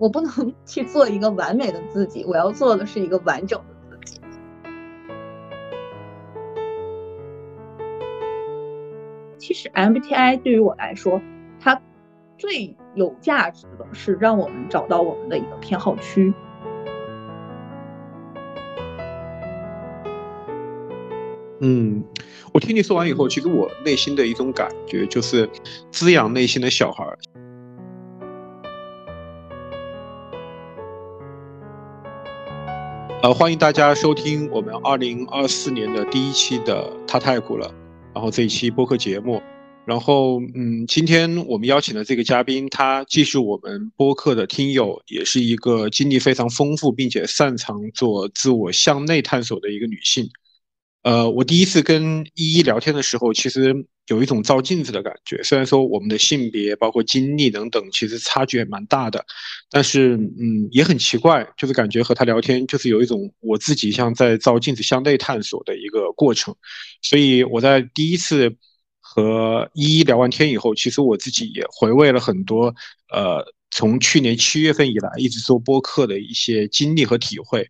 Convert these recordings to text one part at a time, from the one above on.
我不能 去做一个完美的自己，我要做的是一个完整的自己。其实 MBTI 对于我来说，它最有价值的是让我们找到我们的一个偏好区。嗯，我听你说完以后，其实我内心的一种感觉就是滋养内心的小孩。呃，欢迎大家收听我们二零二四年的第一期的《他太苦了》，然后这一期播客节目，然后嗯，今天我们邀请的这个嘉宾，她既是我们播客的听友，也是一个经历非常丰富并且擅长做自我向内探索的一个女性。呃，我第一次跟依依聊天的时候，其实有一种照镜子的感觉。虽然说我们的性别、包括经历等等，其实差距也蛮大的，但是嗯，也很奇怪，就是感觉和她聊天，就是有一种我自己像在照镜子向内探索的一个过程。所以我在第一次和依依聊完天以后，其实我自己也回味了很多，呃，从去年七月份以来一直做播客的一些经历和体会。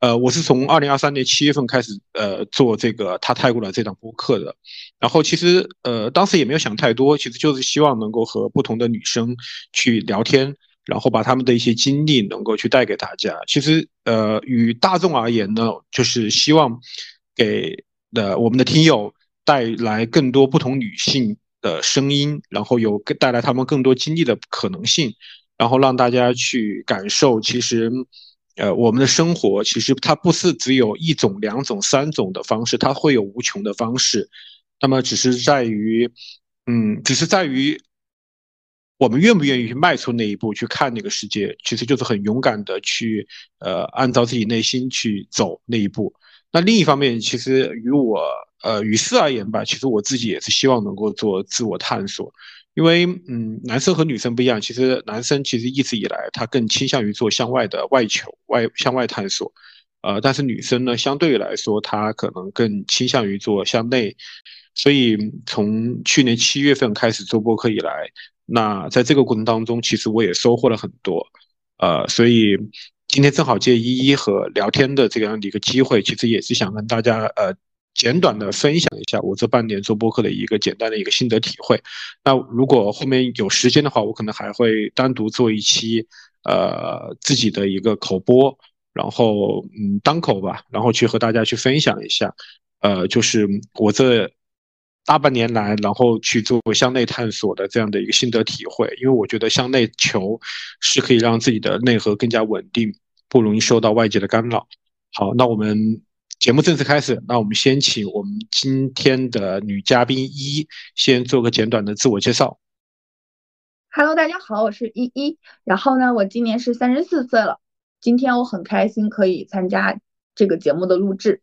呃，我是从二零二三年七月份开始，呃，做这个他泰国的这档播客的，然后其实呃，当时也没有想太多，其实就是希望能够和不同的女生去聊天，然后把他们的一些经历能够去带给大家。其实呃，与大众而言呢，就是希望给的我们的听友带来更多不同女性的声音，然后有带来他们更多经历的可能性，然后让大家去感受，其实。呃，我们的生活其实它不是只有一种、两种、三种的方式，它会有无穷的方式。那么，只是在于，嗯，只是在于我们愿不愿意去迈出那一步，去看那个世界，其实就是很勇敢的去，呃，按照自己内心去走那一步。那另一方面，其实与我，呃，与世而言吧，其实我自己也是希望能够做自我探索。因为，嗯，男生和女生不一样。其实，男生其实一直以来他更倾向于做向外的外求、外向外探索，呃，但是女生呢，相对来说，她可能更倾向于做向内。所以，从去年七月份开始做播客以来，那在这个过程当中，其实我也收获了很多，呃，所以今天正好借依依和聊天的这样的一个机会，其实也是想跟大家，呃。简短的分享一下我这半年做播客的一个简单的一个心得体会。那如果后面有时间的话，我可能还会单独做一期，呃，自己的一个口播，然后嗯，单口吧，然后去和大家去分享一下，呃，就是我这大半年来，然后去做向内探索的这样的一个心得体会。因为我觉得向内求是可以让自己的内核更加稳定，不容易受到外界的干扰。好，那我们。节目正式开始，那我们先请我们今天的女嘉宾一先做个简短的自我介绍。Hello，大家好，我是依依。然后呢，我今年是三十四岁了。今天我很开心可以参加这个节目的录制。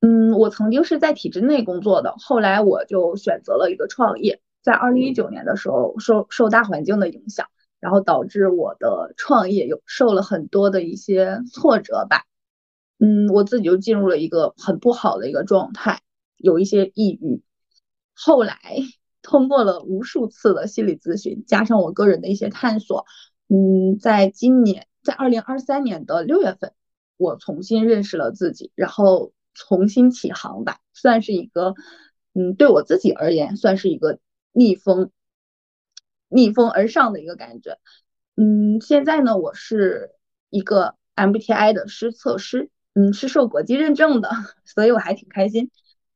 嗯，我曾经是在体制内工作的，后来我就选择了一个创业。在二零一九年的时候，受受大环境的影响，然后导致我的创业有受了很多的一些挫折吧。嗯，我自己就进入了一个很不好的一个状态，有一些抑郁。后来通过了无数次的心理咨询，加上我个人的一些探索，嗯，在今年，在二零二三年的六月份，我重新认识了自己，然后重新起航吧，算是一个，嗯，对我自己而言，算是一个逆风，逆风而上的一个感觉。嗯，现在呢，我是一个 MBTI 的师测师。嗯，是受国际认证的，所以我还挺开心。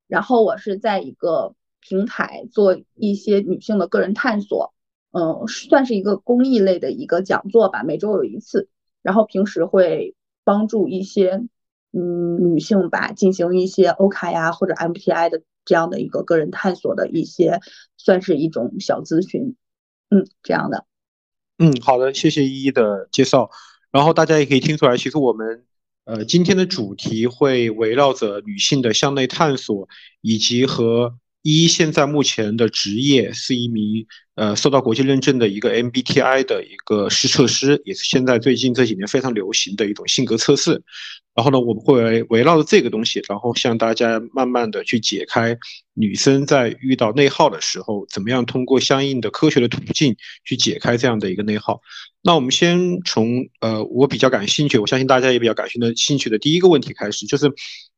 然后我是在一个平台做一些女性的个人探索，嗯，算是一个公益类的一个讲座吧，每周有一次。然后平时会帮助一些嗯女性吧，进行一些欧卡呀或者 M T I 的这样的一个个人探索的一些，算是一种小咨询，嗯，这样的。嗯，好的，谢谢依依的介绍。然后大家也可以听出来，其实我们。呃，今天的主题会围绕着女性的向内探索，以及和一现在目前的职业是一名呃受到国际认证的一个 MBTI 的一个试测师，也是现在最近这几年非常流行的一种性格测试。然后呢，我们会围绕着这个东西，然后向大家慢慢的去解开女生在遇到内耗的时候，怎么样通过相应的科学的途径去解开这样的一个内耗。那我们先从呃我比较感兴趣，我相信大家也比较感兴的兴趣的第一个问题开始，就是，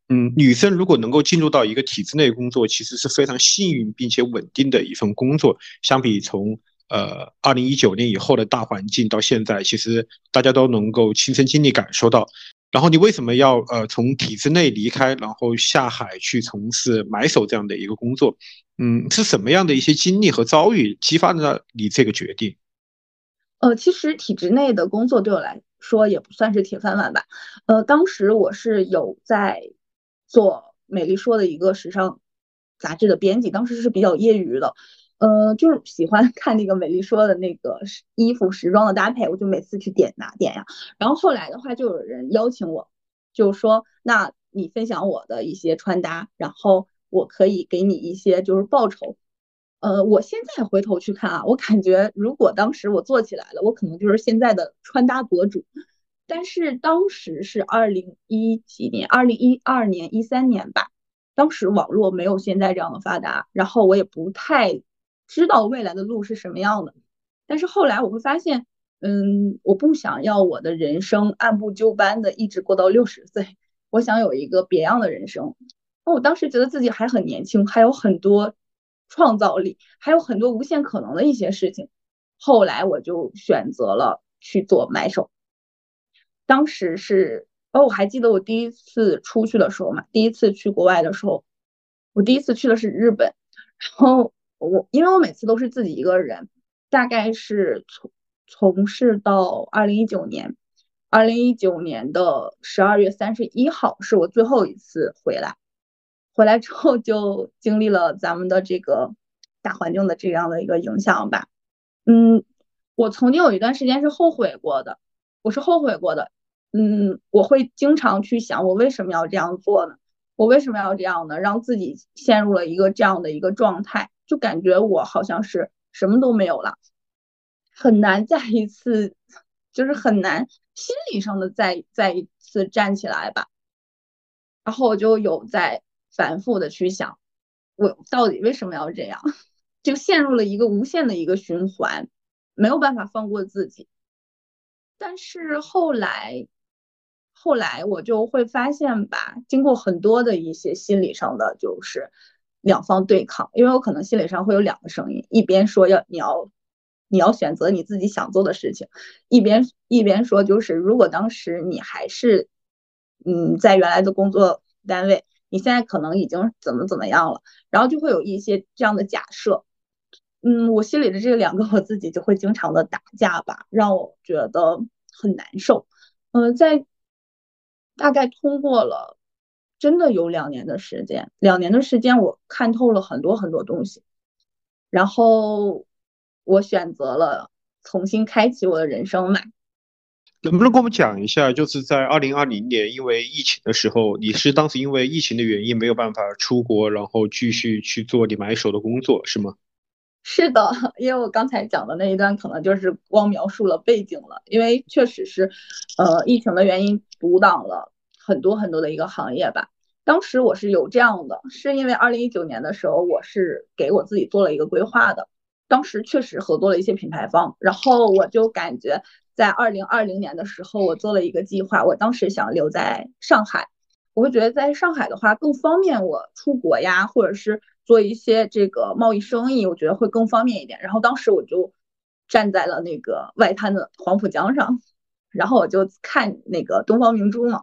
嗯，女生如果能够进入到一个体制内工作，其实是非常幸运并且稳定的一份工作。相比从呃二零一九年以后的大环境到现在，其实大家都能够亲身经历感受到。然后你为什么要呃从体制内离开，然后下海去从事买手这样的一个工作？嗯，是什么样的一些经历和遭遇激发了你这个决定？呃，其实体制内的工作对我来说也不算是铁饭碗吧。呃，当时我是有在做美丽说的一个时尚杂志的编辑，当时是比较业余的。呃，就是喜欢 看那个美丽说的那个衣服时装的搭配，我就每次去点哪点呀。然后后来的话，就有人邀请我，就说那你分享我的一些穿搭，然后我可以给你一些就是报酬。呃，我现在回头去看啊，我感觉如果当时我做起来了，我可能就是现在的穿搭博主。但是当时是二零一几年，二零一二年、一三年吧，当时网络没有现在这样的发达，然后我也不太。知道未来的路是什么样的，但是后来我会发现，嗯，我不想要我的人生按部就班的一直过到六十岁，我想有一个别样的人生。那我当时觉得自己还很年轻，还有很多创造力，还有很多无限可能的一些事情。后来我就选择了去做买手。当时是，哦，我还记得我第一次出去的时候嘛，第一次去国外的时候，我第一次去的是日本，然后。我因为我每次都是自己一个人，大概是从从事到二零一九年，二零一九年的十二月三十一号是我最后一次回来，回来之后就经历了咱们的这个大环境的这样的一个影响吧。嗯，我曾经有一段时间是后悔过的，我是后悔过的。嗯，我会经常去想，我为什么要这样做呢？我为什么要这样呢？让自己陷入了一个这样的一个状态。就感觉我好像是什么都没有了，很难再一次，就是很难心理上的再再一次站起来吧。然后我就有在反复的去想，我到底为什么要这样？就陷入了一个无限的一个循环，没有办法放过自己。但是后来，后来我就会发现吧，经过很多的一些心理上的就是。两方对抗，因为我可能心理上会有两个声音，一边说要你要你要选择你自己想做的事情，一边一边说就是如果当时你还是嗯在原来的工作单位，你现在可能已经怎么怎么样了，然后就会有一些这样的假设，嗯，我心里的这两个我自己就会经常的打架吧，让我觉得很难受，嗯，在大概通过了。真的有两年的时间，两年的时间，我看透了很多很多东西，然后我选择了重新开启我的人生嘛。能不能跟我们讲一下，就是在二零二零年因为疫情的时候，你是当时因为疫情的原因没有办法出国，然后继续去做你买手的工作，是吗？是的，因为我刚才讲的那一段可能就是光描述了背景了，因为确实是，呃，疫情的原因阻挡了。很多很多的一个行业吧，当时我是有这样的，是因为二零一九年的时候，我是给我自己做了一个规划的，当时确实合作了一些品牌方，然后我就感觉在二零二零年的时候，我做了一个计划，我当时想留在上海，我会觉得在上海的话更方便我出国呀，或者是做一些这个贸易生意，我觉得会更方便一点。然后当时我就站在了那个外滩的黄浦江上，然后我就看那个东方明珠嘛。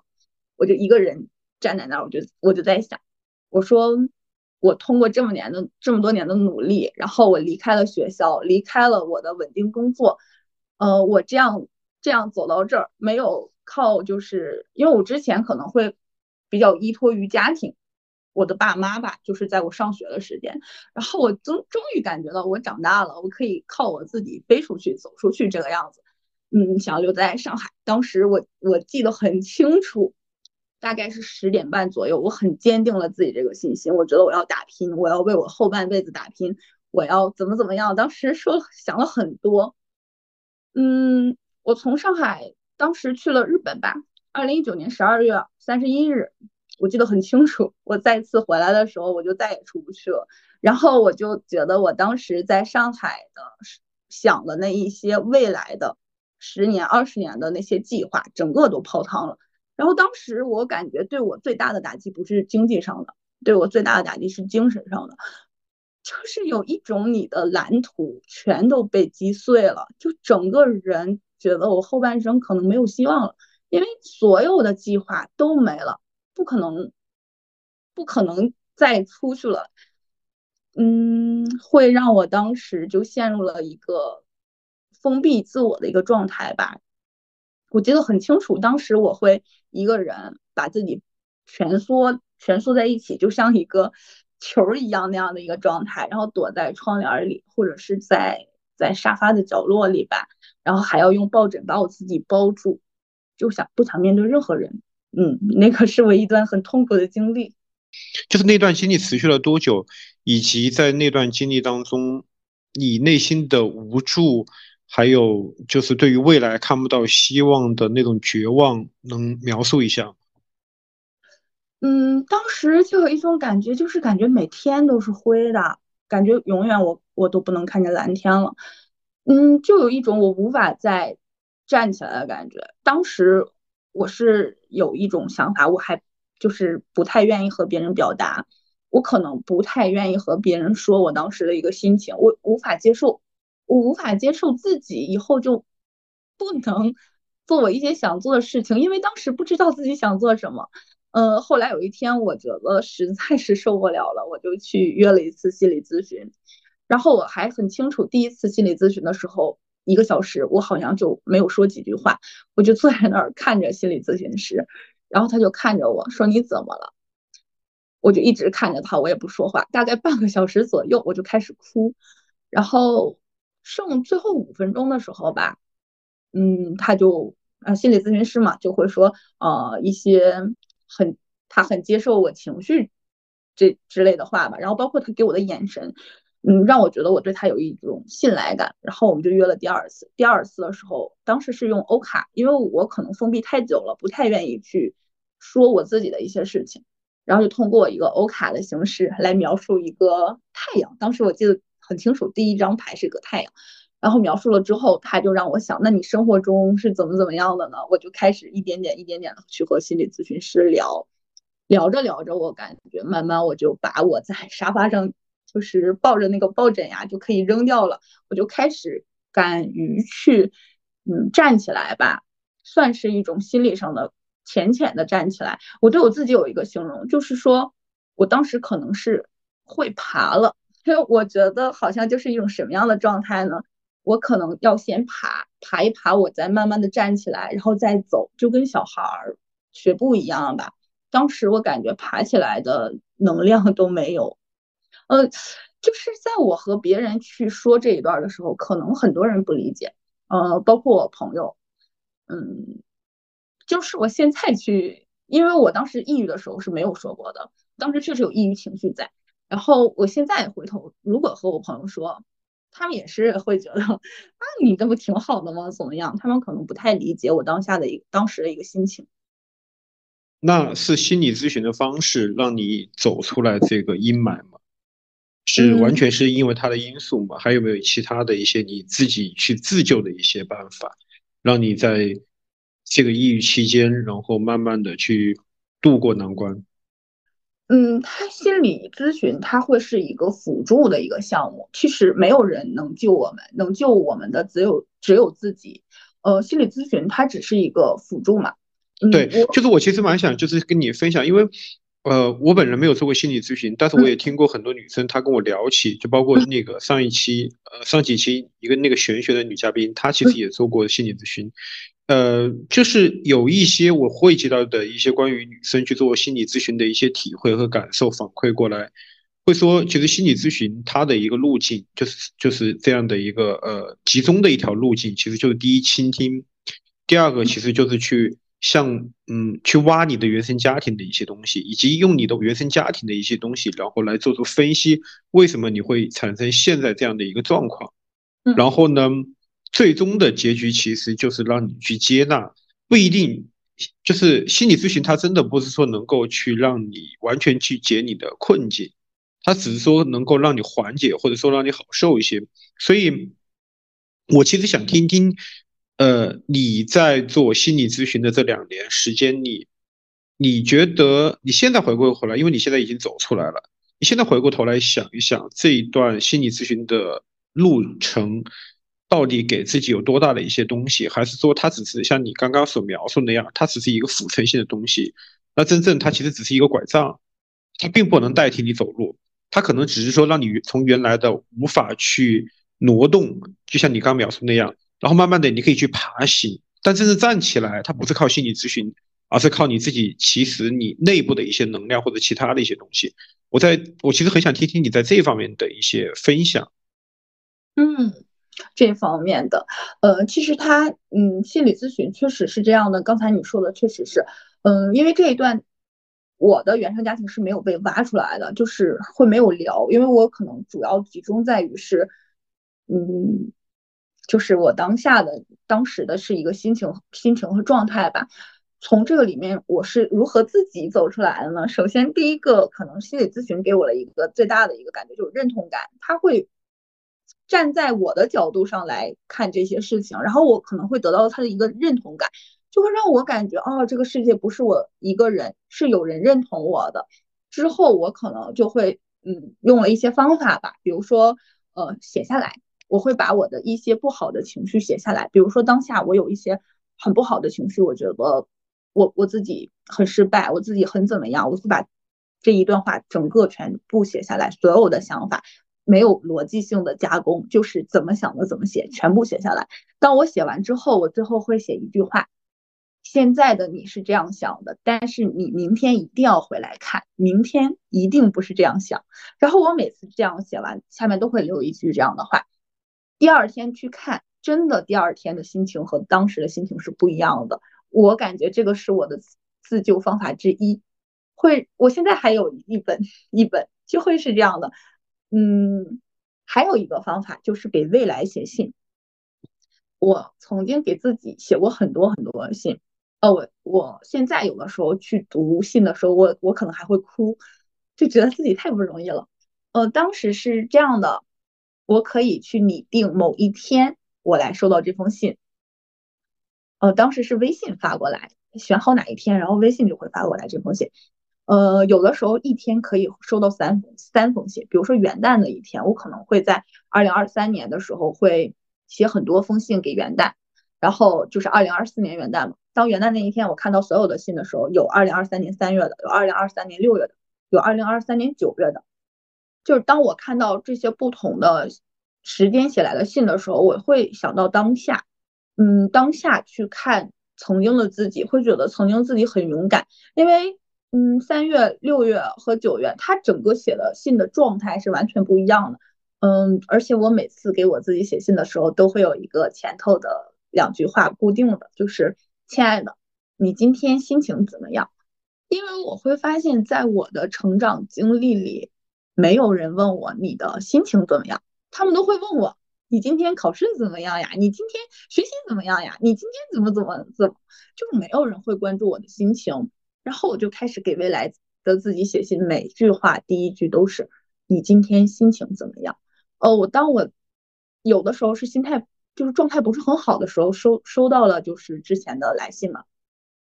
我就一个人站在那儿，我就我就在想，我说我通过这么年的这么多年的努力，然后我离开了学校，离开了我的稳定工作，呃，我这样这样走到这儿，没有靠，就是因为我之前可能会比较依托于家庭，我的爸妈吧，就是在我上学的时间，然后我终终于感觉到我长大了，我可以靠我自己飞出去，走出去这个样子，嗯，想留在上海，当时我我记得很清楚。大概是十点半左右，我很坚定了自己这个信心。我觉得我要打拼，我要为我后半辈子打拼，我要怎么怎么样。当时说想了很多，嗯，我从上海当时去了日本吧，二零一九年十二月三十一日，我记得很清楚。我再次回来的时候，我就再也出不去了。然后我就觉得我当时在上海的想的那一些未来的十年、二十年的那些计划，整个都泡汤了。然后当时我感觉对我最大的打击不是经济上的，对我最大的打击是精神上的，就是有一种你的蓝图全都被击碎了，就整个人觉得我后半生可能没有希望了，因为所有的计划都没了，不可能，不可能再出去了。嗯，会让我当时就陷入了一个封闭自我的一个状态吧。我记得很清楚，当时我会一个人把自己蜷缩蜷缩在一起，就像一个球一样那样的一个状态，然后躲在窗帘里，或者是在在沙发的角落里吧，然后还要用抱枕把我自己包住，就想不想面对任何人。嗯，那个是我一段很痛苦的经历。就是那段经历持续了多久，以及在那段经历当中，你内心的无助，还有就是对于未来看不到希望的那种绝望，能描述一下？嗯，当时就有一种感觉，就是感觉每天都是灰的，感觉永远我我都不能看见蓝天了。嗯，就有一种我无法再站起来的感觉。当时我是有一种想法，我还。就是不太愿意和别人表达，我可能不太愿意和别人说我当时的一个心情，我无法接受，我无法接受自己以后就不能 做我一些想做的事情，因为当时不知道自己想做什么。呃，后来有一天我觉得实在是受不了了，我就去约了一次心理咨询，然后我还很清楚，第一次心理咨询的时候，一个小时我好像就没有说几句话，我就坐在那儿看着心理咨询师。然后他就看着我说：“你怎么了？”我就一直看着他，我也不说话。大概半个小时左右，我就开始哭。然后剩最后五分钟的时候吧，嗯，他就啊，心理咨询师嘛，就会说呃一些很他很接受我情绪这之类的话吧。然后包括他给我的眼神，嗯，让我觉得我对他有一种信赖感。然后我们就约了第二次。第二次的时候，当时是用欧卡，因为我可能封闭太久了，不太愿意去。说我自己的一些事情，然后就通过一个欧卡的形式来描述一个太阳。当时我记得很清楚，第一张牌是个太阳。然后描述了之后，他就让我想，那你生活中是怎么怎么样的呢？我就开始一点点、一点点的去和心理咨询师聊，聊着聊着，我感觉慢慢我就把我在沙发上就是抱着那个抱枕呀就可以扔掉了，我就开始敢于去嗯站起来吧，算是一种心理上的。浅浅的站起来，我对我自己有一个形容，就是说我当时可能是会爬了，因 为我觉得好像就是一种什么样的状态呢？我可能要先爬，爬一爬，我再慢慢的站起来，然后再走，就跟小孩儿学步一样吧。当时我感觉爬起来的能量都没有，呃，就是在我和别人去说这一段的时候，可能很多人不理解，呃，包括我朋友，嗯。就是我现在去，因为我当时抑郁的时候是没有说过的，当时确实有抑郁情绪在。然后我现在回头，如果和我朋友说，他们也是会觉得啊，你这不挺好的吗？怎么样？他们可能不太理解我当下的一当时的一个心情。那是心理咨询的方式让你走出来这个阴霾吗？是完全是因为他的因素吗？还有没有其他的一些你自己去自救的一些办法，让你在？这个抑郁期间，然后慢慢的去度过难关。嗯，他心理咨询他会是一个辅助的一个项目，其实没有人能救我们，能救我们的只有只有自己。呃，心理咨询它只是一个辅助嘛。对，就是我其实蛮想就是跟你分享，因为呃，我本人没有做过心理咨询，但是我也听过很多女生她跟我聊起，就包括那个上一期呃上几期一个那个玄学的女嘉宾，她其实也做过心理咨询。呃，就是有一些我汇集到的一些关于女生去做心理咨询的一些体会和感受反馈过来，会说，其实心理咨询它的一个路径就是就是这样的一个呃集中的一条路径，其实就是第一倾听，第二个其实就是去像嗯去挖你的原生家庭的一些东西，以及用你的原生家庭的一些东西，然后来做出分析，为什么你会产生现在这样的一个状况，然后呢？最终的结局其实就是让你去接纳，不一定就是心理咨询，它真的不是说能够去让你完全去解你的困境，它只是说能够让你缓解，或者说让你好受一些。所以，我其实想听听呃，你在做心理咨询的这两年时间里，你觉得你现在回过头来，因为你现在已经走出来了，你现在回过头来想一想这一段心理咨询的路程，到底给自己有多大的一些东西，还是说它只是像你刚刚所描述那样，它只是一个辅助性的东西？那真正它其实只是一个拐杖，它并不能代替你走路，它可能只是说让你从原来的无法去挪动，就像你刚描述那样。然后慢慢的，你可以去爬行，但真正站起来，它不是靠心理咨询，而是靠你自己。其实你内部的一些能量或者其他的一些东西，我在我其实很想听听你在这方面的一些分享。嗯，这方面的，呃，其实他，嗯，心理咨询确实是这样的。刚才你说的确实是，嗯，因为这一段我的原生家庭是没有被挖出来的，就是会没有聊，因为我可能主要集中在于是，嗯。就是我当下的当时的是一个心情、心情和状态吧。从这个里面，我是如何自己走出来的呢？首先，第一个可能心理咨询给我了一个最大的一个感觉，就是认同感。他会站在我的角度上来看这些事情，然后我可能会得到他的一个认同感，就会让我感觉哦，这个世界不是我一个人，是有人认同我的。之后，我可能就会嗯，用了一些方法吧，比如说呃，写下来。我会把我的一些不好的情绪写下来，比如说当下我有一些很不好的情绪，我觉得我我自己很失败，我自己很怎么样，我会把这一段话整个全部写下来，所有的想法没有逻辑性的加工，就是怎么想的怎么写，全部写下来。当我写完之后，我最后会写一句话：现在的你是这样想的，但是你明天一定要回来看，明天一定不是这样想。然后我每次这样写完，下面都会留一句这样的话。第二天去看，真的第二天的心情和当时的心情是不一样的。我感觉这个是我的自救方法之一。会，我现在还有一本一本，就会是这样的。嗯，还有一个方法就是给未来写信。我曾经给自己写过很多很多信。呃，我我现在有的时候去读信的时候，我我可能还会哭，就觉得自己太不容易了。呃，当时是这样的。我可以去拟定某一天我来收到这封信，呃，当时是微信发过来，选好哪一天，然后微信就会发过来这封信。呃，有的时候一天可以收到三三封信，比如说元旦的一天，我可能会在二零二三年的时候会写很多封信给元旦，然后就是二零二四年元旦嘛。当元旦那一天我看到所有的信的时候，有二零二三年三月的，有二零二三年六月的，有二零二三年九月的。就是当我看到这些不同的时间写来的信的时候，我会想到当下，嗯，当下去看曾经的自己，会觉得曾经自己很勇敢，因为，嗯，三月、六月和九月，他整个写的信的状态是完全不一样的，嗯，而且我每次给我自己写信的时候，都会有一个前头的两句话固定的，就是亲爱的，你今天心情怎么样？因为我会发现，在我的成长经历里。没有人问我你的心情怎么样，他们都会问我你今天考试怎么样呀？你今天学习怎么样呀？你今天怎么怎么怎么？就是没有人会关注我的心情。然后我就开始给未来的自己写信，每句话第一句都是你今天心情怎么样？哦，我当我有的时候是心态就是状态不是很好的时候，收收到了就是之前的来信嘛。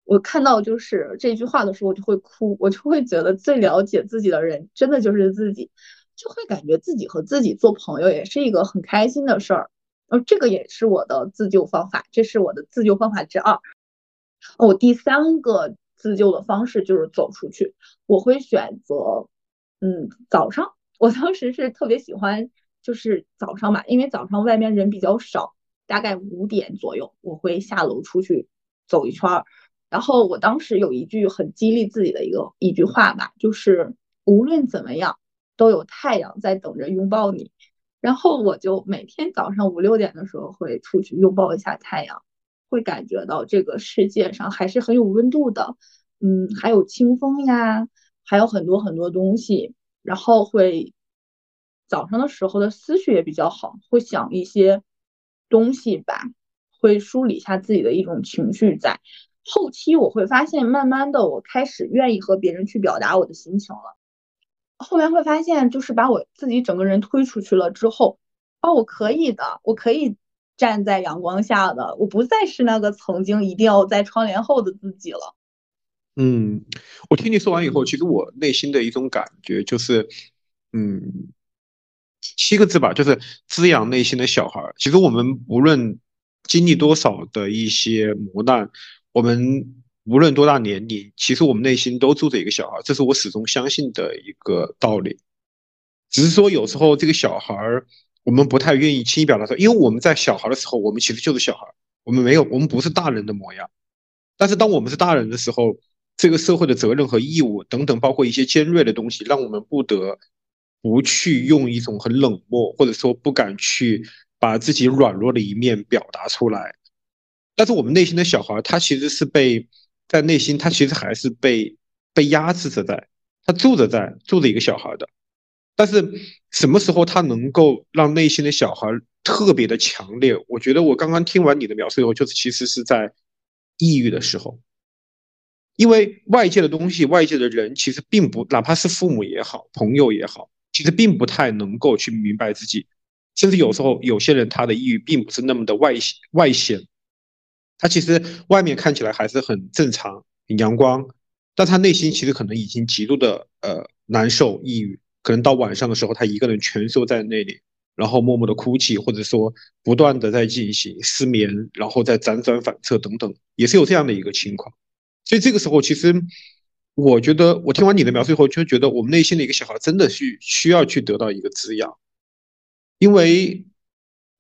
我看到就是这句话的时候，我就会哭，我就会觉得最了解自己的人真的就是自己，就会感觉自己和自己做朋友也是一个很开心的事儿。呃，这个也是我的自救方法，这是我的自救方法之二。哦，第三个自救的方式就是走出去，我会选择，嗯，早上，我当时是特别喜欢，就是早上吧，因为早上外面人比较少，大概五点左右，我会下楼出去走一圈儿。然后我当时有一句很激励自己的一个一句话吧，就是无论怎么样，都有太阳在等着拥抱你。然后我就每天早上五六点的时候会出去拥抱一下太阳，会感觉到这个世界上还是很有温度的，嗯，还有清风呀，还有很多很多东西。然后会早上的时候的思绪也比较好，会想一些东西吧，会梳理一下自己的一种情绪在。后期我会发现，慢慢的我开始愿意和别人去表达我的心情了。后面会发现，就是把我自己整个人推出去了之后，哦，我可以的，我可以站在阳光下的，我不再是那个曾经一定要在窗帘后的自己了。嗯，我听你说完以后，其实我内心的一种感觉就是，嗯，七个字吧，就是滋养内心的小孩。其实我们无论经历多少的一些磨难，我们无论多大年龄，其实我们内心都住着一个小孩，这是我始终相信的一个道理。只是说有时候这个小孩儿，我们不太愿意轻易表达出来，因为我们在小孩的时候，我们其实就是小孩，我们没有，我们不是大人的模样。但是当我们是大人的时候，这个社会的责任和义务等等，包括一些尖锐的东西，让我们不得不去用一种很冷漠，或者说不敢去把自己软弱的一面表达出来。但是我们内心的小孩，他其实是被在内心，他其实还是被被压制着在，他住着在住着一个小孩的。但是什么时候他能够让内心的小孩特别的强烈？我觉得我刚刚听完你的描述以后，就是其实是在抑郁的时候。因为外界的东西、外界的人，其实并不，哪怕是父母也好、朋友也好，其实并不太能够去明白自己。甚至有时候，有些人他的抑郁并不是那么的外外显，他其实外面看起来还是很正常、很阳光，但他内心其实可能已经极度的呃难受、抑郁。可能到晚上的时候，他一个人蜷缩在那里，然后默默的哭泣，或者说不断的在进行失眠，然后再辗转反侧等等，也是有这样的一个情况。所以这个时候，其实我觉得，我听完你的描述以后，就觉得我们内心的一个小孩真的是需要去得到一个滋养，因为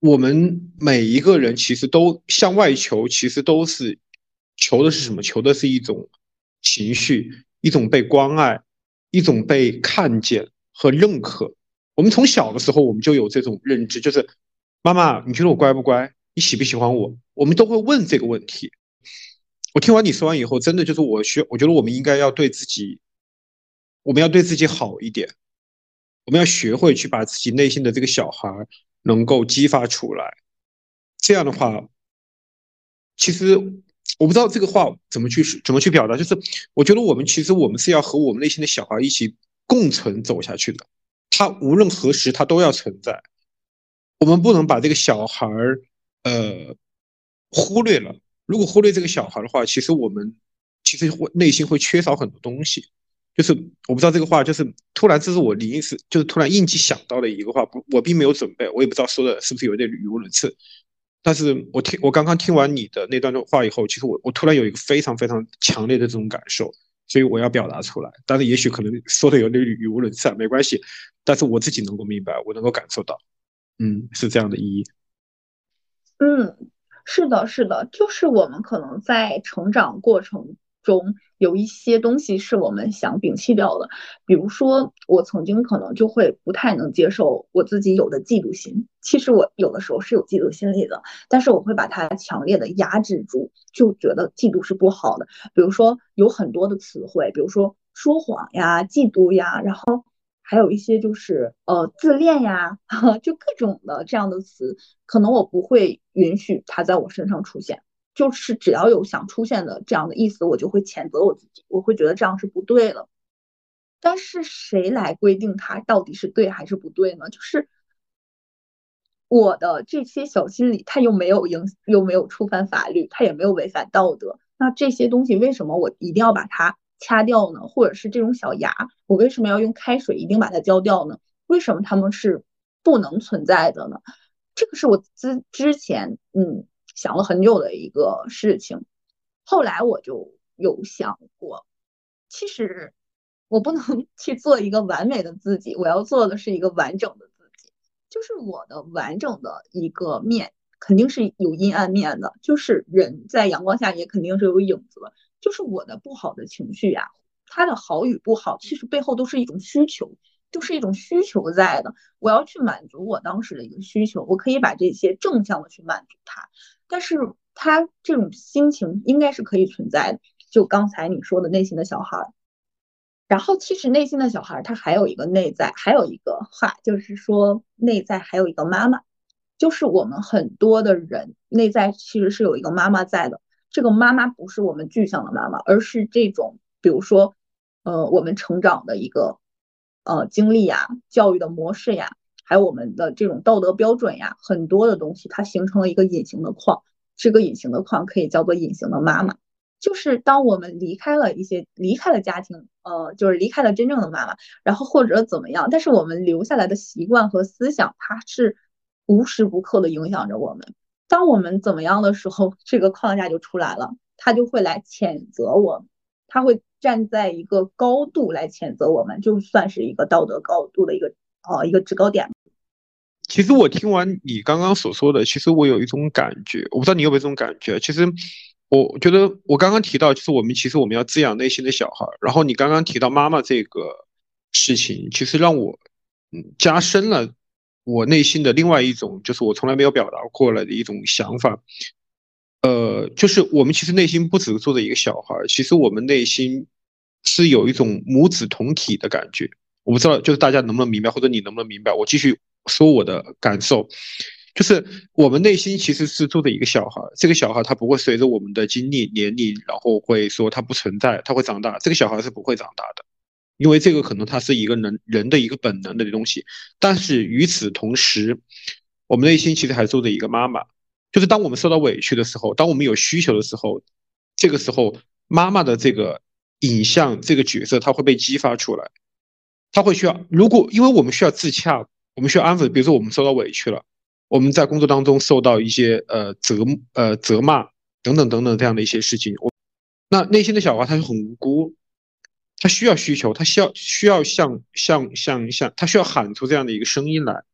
我们每一个人其实都向外求，其实都是求的是什么？求的是一种情绪，一种被关爱，一种被看见和认可。我们从小的时候，我们就有这种认知，就是妈妈，你觉得我乖不乖？你喜不喜欢我？我们都会问这个问题。我听完你说完以后，真的就是我学，我觉得我们应该要对自己，我们要对自己好一点，我们要学会去把自己内心的这个小孩能够激发出来。这样的话，其实我不知道这个话怎么去怎么去表达，就是我觉得我们其实我们是要和我们内心的小孩一起共存走下去的，他无论何时他都要存在，我们不能把这个小孩儿呃忽略了。如果忽略这个小孩的话，其实我们其实会内心会缺少很多东西。就是我不知道这个话，就是突然这是我临时就是突然应急想到的一个话，不，我并没有准备，我也不知道说的是不是有点语无伦次。但是我听我刚刚听完你的那段话以后，其实我我突然有一个非常非常强烈的这种感受，所以我要表达出来。但是也许可能说的有点语无伦次啊，没关系。但是我自己能够明白，我能够感受到，嗯，是这样的意义。嗯。是的，是的，就是我们可能在成长过程中有一些东西是我们想摒弃掉的，比如说我曾经可能就会不太能接受我自己有的嫉妒心，其实我有的时候是有嫉妒心理的，但是我会把它强烈的压制住，就觉得嫉妒是不好的。比如说有很多的词汇，比如说说谎呀、嫉妒呀，然后。还有一些就是呃自恋呀，就各种的这样的词，可能我不会允许它在我身上出现。就是只要有想出现的这样的意思，我就会谴责我自己，我会觉得这样是不对的。但是谁来规定它到底是对还是不对呢？就是我的这些小心理，它又没有影，又没有触犯法律，它也没有违反道德。那这些东西为什么我一定要把它？掐掉呢，或者是这种小芽，我为什么要用开水一定把它浇掉呢？为什么它们是不能存在的呢？这个是我之之前嗯想了很久的一个事情，后来我就有想过，其实我不能 去做一个完美的自己，我要做的是一个完整的自己，就是我的完整的一个面肯定是有阴暗面的，就是人在阳光下也肯定是有影子的。就是我的不好的情绪呀，它的好与不好，其实背后都是一种需求，就是一种需求在的。我要去满足我当时的一个需求，我可以把这些正向的去满足它。但是他这种心情应该是可以存在的。就刚才你说的内心的小孩儿，然后其实内心的小孩儿他还有一个内在，还有一个话就是说内在还有一个妈妈，就是我们很多的人内在其实是有一个妈妈在的。这个妈妈不是我们具象的妈妈，而是这种，比如说，呃，我们成长的一个呃经历呀、教育的模式呀，还有我们的这种道德标准呀，很多的东西它形成了一个隐形的框，这个隐形的框可以叫做隐形的妈妈。就是当我们离开了一些离开了家庭，呃，就是离开了真正的妈妈，然后或者怎么样，但是我们留下来的习惯和思想，它是无时无刻的影响着我们。当我们怎么样的时候，这个框架就出来了，它就会来谴责我们，它会站在一个高度来谴责我们，就算是一个道德高度的一个呃一个制高点。其实我听完你刚刚所说的，其实我有一种感觉，我不知道你有没有这种感觉。其实我觉得我刚刚提到，就是我们其实我们要滋养内心的小孩，然后你刚刚提到妈妈这个事情，其实让我嗯加深了。我内心的另外一种，就是我从来没有表达过来的一种想法，呃，就是我们其实内心不只是住着一个小孩，其实我们内心是有一种母子同体的感觉。我不知道，就是大家能不能明白，或者你能不能明白？我继续说我的感受，就是我们内心其实是住着一个小孩，这个小孩他不会随着我们的经历、年龄，然后会说他不存在，他会长大。这个小孩是不会长大的。因为这个可能它是一个人人的一个本能的东西，但是与此同时，我们内心其实还住着一个妈妈，就是当我们受到委屈的时候，当我们有需求的时候，这个时候妈妈的这个影像这个角色，它会被激发出来，他会需要，如果因为我们需要自洽，我们需要安抚，比如说我们受到委屈了，我们在工作当中受到一些呃责呃责骂等等等等这样的一些事情，我那内心的小孩他是很无辜。他需要需求，他需要需要像像像像，他需要喊出这样的一个声音来。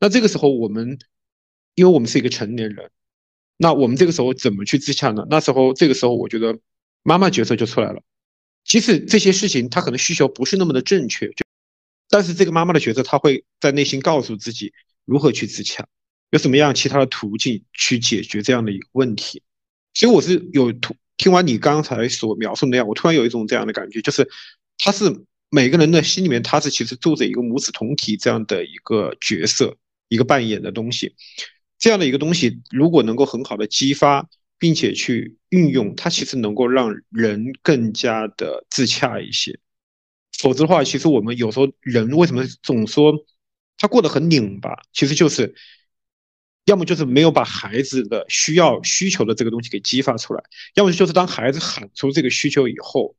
那这个时候，我们因为我们是一个成年人，那我们这个时候怎么去自洽呢？那时候，这个时候，我觉得妈妈角色就出来了。即使这些事情他可能需求不是那么的正确，就但是这个妈妈的角色，她会在内心告诉自己如何去自洽，有什么样其他的途径去解决这样的一个问题。所以我是有途。听完你刚才所描述那样，我突然有一种这样的感觉，就是他是每个人的心里面，他是其实住着一个母子同体这样的一个角色，一个扮演的东西。这样的一个东西，如果能够很好的激发，并且去运用，它其实能够让人更加的自洽一些。否则的话，其实我们有时候人为什么总说他过得很拧巴，其实就是。要么就是没有把孩子的需要需求的这个东西给激发出来，要么就是当孩子喊出这个需求以后，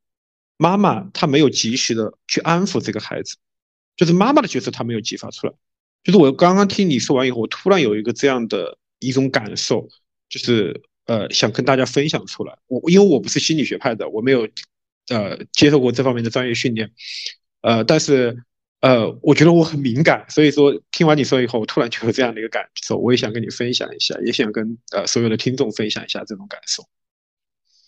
妈妈她没有及时的去安抚这个孩子，就是妈妈的角色她没有激发出来。就是我刚刚听你说完以后，我突然有一个这样的一种感受，就是呃想跟大家分享出来。我因为我不是心理学派的，我没有呃接受过这方面的专业训练，呃但是。呃，我觉得我很敏感，所以说听完你说以后，我突然就有这样的一个感受，我也想跟你分享一下，也想跟呃所有的听众分享一下这种感受。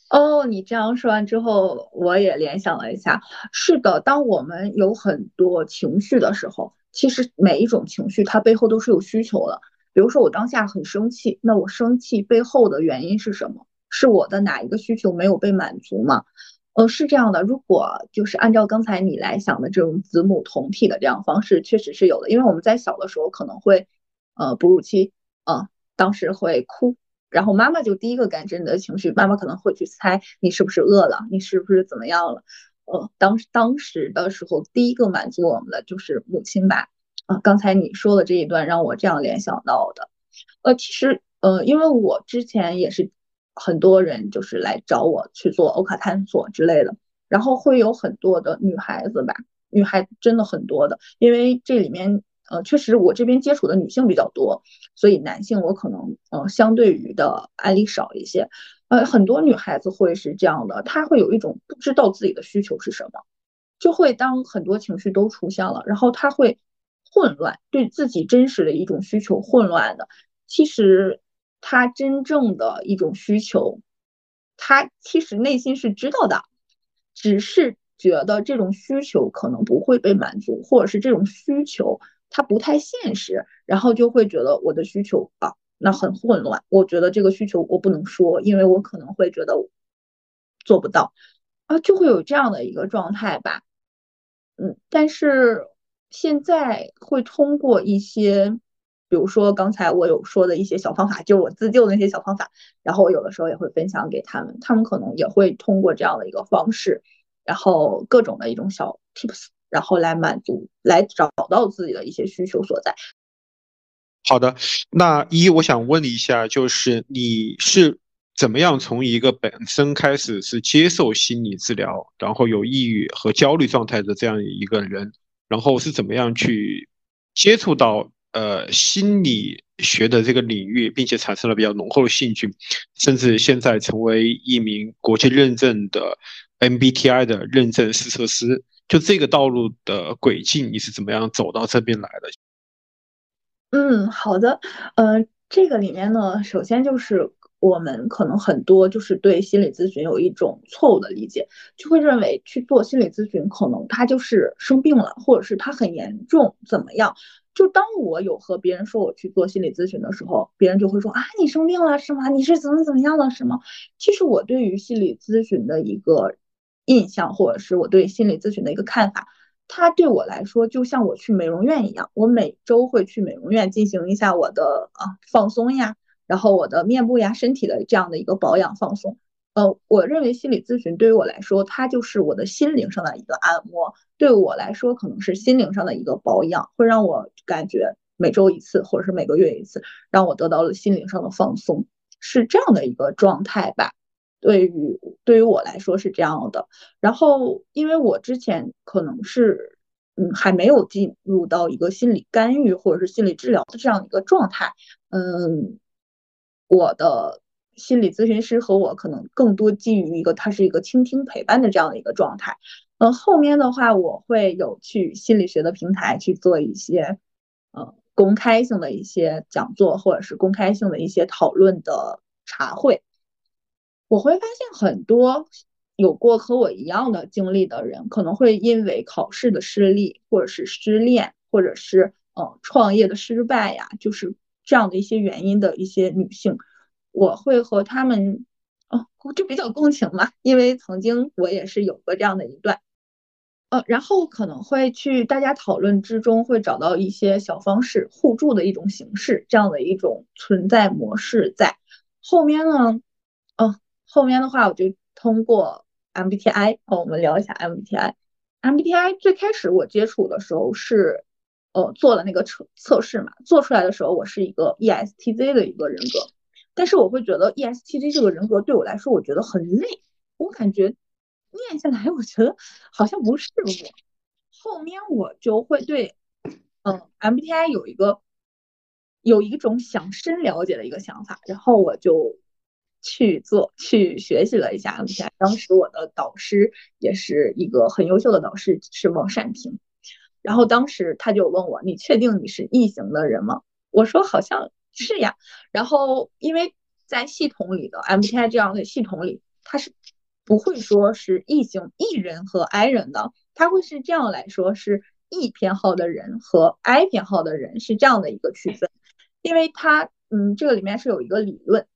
哦，你这样说完之后，我也联想了一下，是的，当我们有很多情绪的时候，其实每一种情绪它背后都是有需求的。比如说我当下很生气，那我生气背后的原因是什么？是我的哪一个需求没有被满足吗？呃，是这样的，如果就是按照刚才你来想的这种子母同体的这样方式，确实是有的。因为我们在小的时候可能会，呃，哺乳期，嗯，当时会哭，然后妈妈就第一个感知你的情绪，妈妈可能会去猜你是不是饿了，你是不是怎么样了，呃，当当时的时候，第一个满足我们的就是母亲吧。啊，刚才你说的这一段让我这样联想到的，呃，其实，呃，因为我之前也是。很多人就是来找我去做欧卡探索之类的，然后会有很多的女孩子吧，女孩真的很多的，因为这里面呃确实我这边接触的女性比较多，所以男性我可能呃相对于的案例少一些，呃很多女孩子会是这样的，她会有一种不知道自己的需求是什么，就会当很多情绪都出现了，然后她会混乱，对自己真实的一种需求混乱的，其实。他真正的一种需求，他其实内心是知道的，只是觉得这种需求可能不会被满足，或者是这种需求它不太现实，然后就会觉得我的需求啊，那很混乱。我觉得这个需求我不能说，因为我可能会觉得做不到啊，就会有这样的一个状态吧。嗯，但是现在会通过一些。比如说刚才我有说的一些小方法，就是我自救的那些小方法，然后我有的时候也会分享给他们，他们可能也会通过这样的一个方式，然后各种的一种小 tips，然后来满足，来找到自己的一些需求所在。好的，那一我想问一下，就是你是怎么样从一个本身开始是接受心理治疗，然后有抑郁和焦虑状态的这样一个人，然后是怎么样去接触到呃心理学的这个领域，并且产生了比较浓厚的兴趣，甚至现在成为一名国际认证的 MBTI 的认证试测师，就这个道路的轨迹，你是怎么样走到这边来的？嗯，好的，呃，这个里面呢，首先就是我们可能很多就是对心理咨询有一种错误的理解，就会认为去做心理咨询可能他就是生病了，或者是他很严重怎么样。就当我有和别人说我去做心理咨询的时候，别人就会说啊，你生病了是吗？你是怎么怎么样了是吗？其实我对于心理咨询的一个印象，或者是我对心理咨询的一个看法。它对我来说就像我去美容院一样，我每周会去美容院进行一下我的啊放松呀，然后我的面部呀、身体的这样的一个保养放松。呃，我认为心理咨询对于我来说，它就是我的心灵上的一个按摩，对我来说可能是心灵上的一个保养，会让我感觉每周一次或者是每个月一次，让我得到了心灵上的放松，是这样的一个状态吧。对于对于我来说是这样的，然后因为我之前可能是嗯还没有进入到一个心理干预或者是心理治疗的这样一个状态，嗯，我的心理咨询师和我可能更多基于一个他是一个倾听陪伴的这样的一个状态，嗯，后面的话我会有去心理学的平台去做一些呃公开性的一些讲座或者是公开性的一些讨论的茶会。我会发现很多有过和我一样的经历的人，可能会因为考试的失利，或者是失恋，或者是呃创业的失败呀，就是这样的一些原因的一些女性，我会和他们哦，就比较共情嘛，因为曾经我也是有过这样的一段，呃，然后可能会去大家讨论之中会找到一些小方式互助的一种形式，这样的一种存在模式在后面呢，哦。后面的话，我就通过 MBTI 哦，我们聊一下 MBTI。MBTI 最开始我接触的时候是，呃，做了那个测测试嘛，做出来的时候我是一个 ESTJ 的一个人格，但是我会觉得 ESTJ 这个人格对我来说，我觉得很累，我感觉念下来，我觉得好像不是我。后面我就会对，嗯，MBTI 有一个有一种想深了解的一个想法，然后我就。去做去学习了一下 MBTI，当时我的导师也是一个很优秀的导师，是王善平。然后当时他就问我：“你确定你是异型的人吗？”我说：“好像是呀。”然后因为在系统里的 MTI 这样的系统里，它是不会说是异型 E 人和 I 人的，它会是这样来说：是 E 偏好的人和 I 偏好的人是这样的一个区分。因为它嗯，这个里面是有一个理论。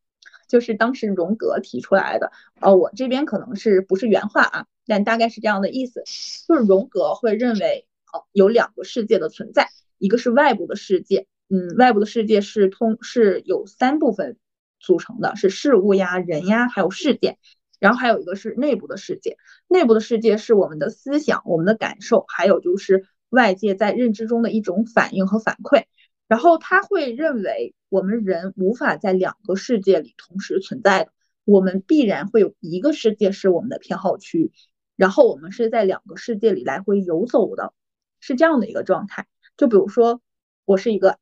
就是当时荣格提出来的，呃，我这边可能是不是原话啊，但大概是这样的意思，就是荣格会认为，哦，有两个世界的存在，一个是外部的世界，嗯，外部的世界是通是有三部分组成的，是事物呀、人呀，还有事件，然后还有一个是内部的世界，内部的世界是我们的思想、我们的感受，还有就是外界在认知中的一种反应和反馈。然后他会认为我们人无法在两个世界里同时存在的，我们必然会有一个世界是我们的偏好区，然后我们是在两个世界里来回游走的，是这样的一个状态。就比如说，我是一个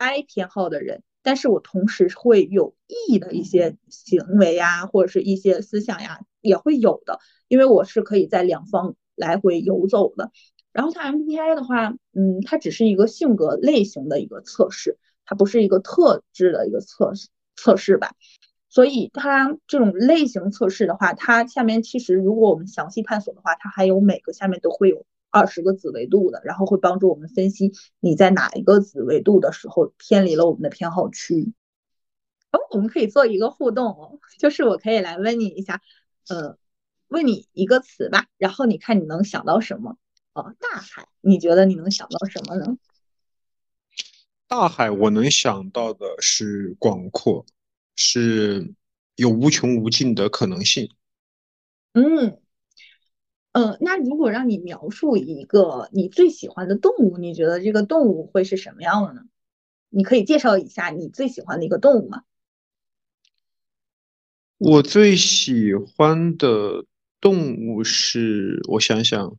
I 偏好的人，但是我同时会有 E 的一些行为呀，或者是一些思想呀，也会有的，因为我是可以在两方来回游走的。然后它 MBTI 的话，嗯，它只是一个性格类型的一个测试，它不是一个特质的一个测试测试吧。所以它这种类型测试的话，它下面其实如果我们详细探索的话，它还有每个下面都会有二十个子维度的，然后会帮助我们分析你在哪一个子维度的时候偏离了我们的偏好区。哦，我们可以做一个互动哦，就是我可以来问你一下，呃，问你一个词吧，然后你看你能想到什么。哦，大海，你觉得你能想到什么呢？大海，我能想到的是广阔，是有无穷无尽的可能性。嗯，呃，那如果让你描述一个你最喜欢的动物，你觉得这个动物会是什么样的呢？你可以介绍一下你最喜欢的一个动物吗？我最喜欢的动物是，我想想，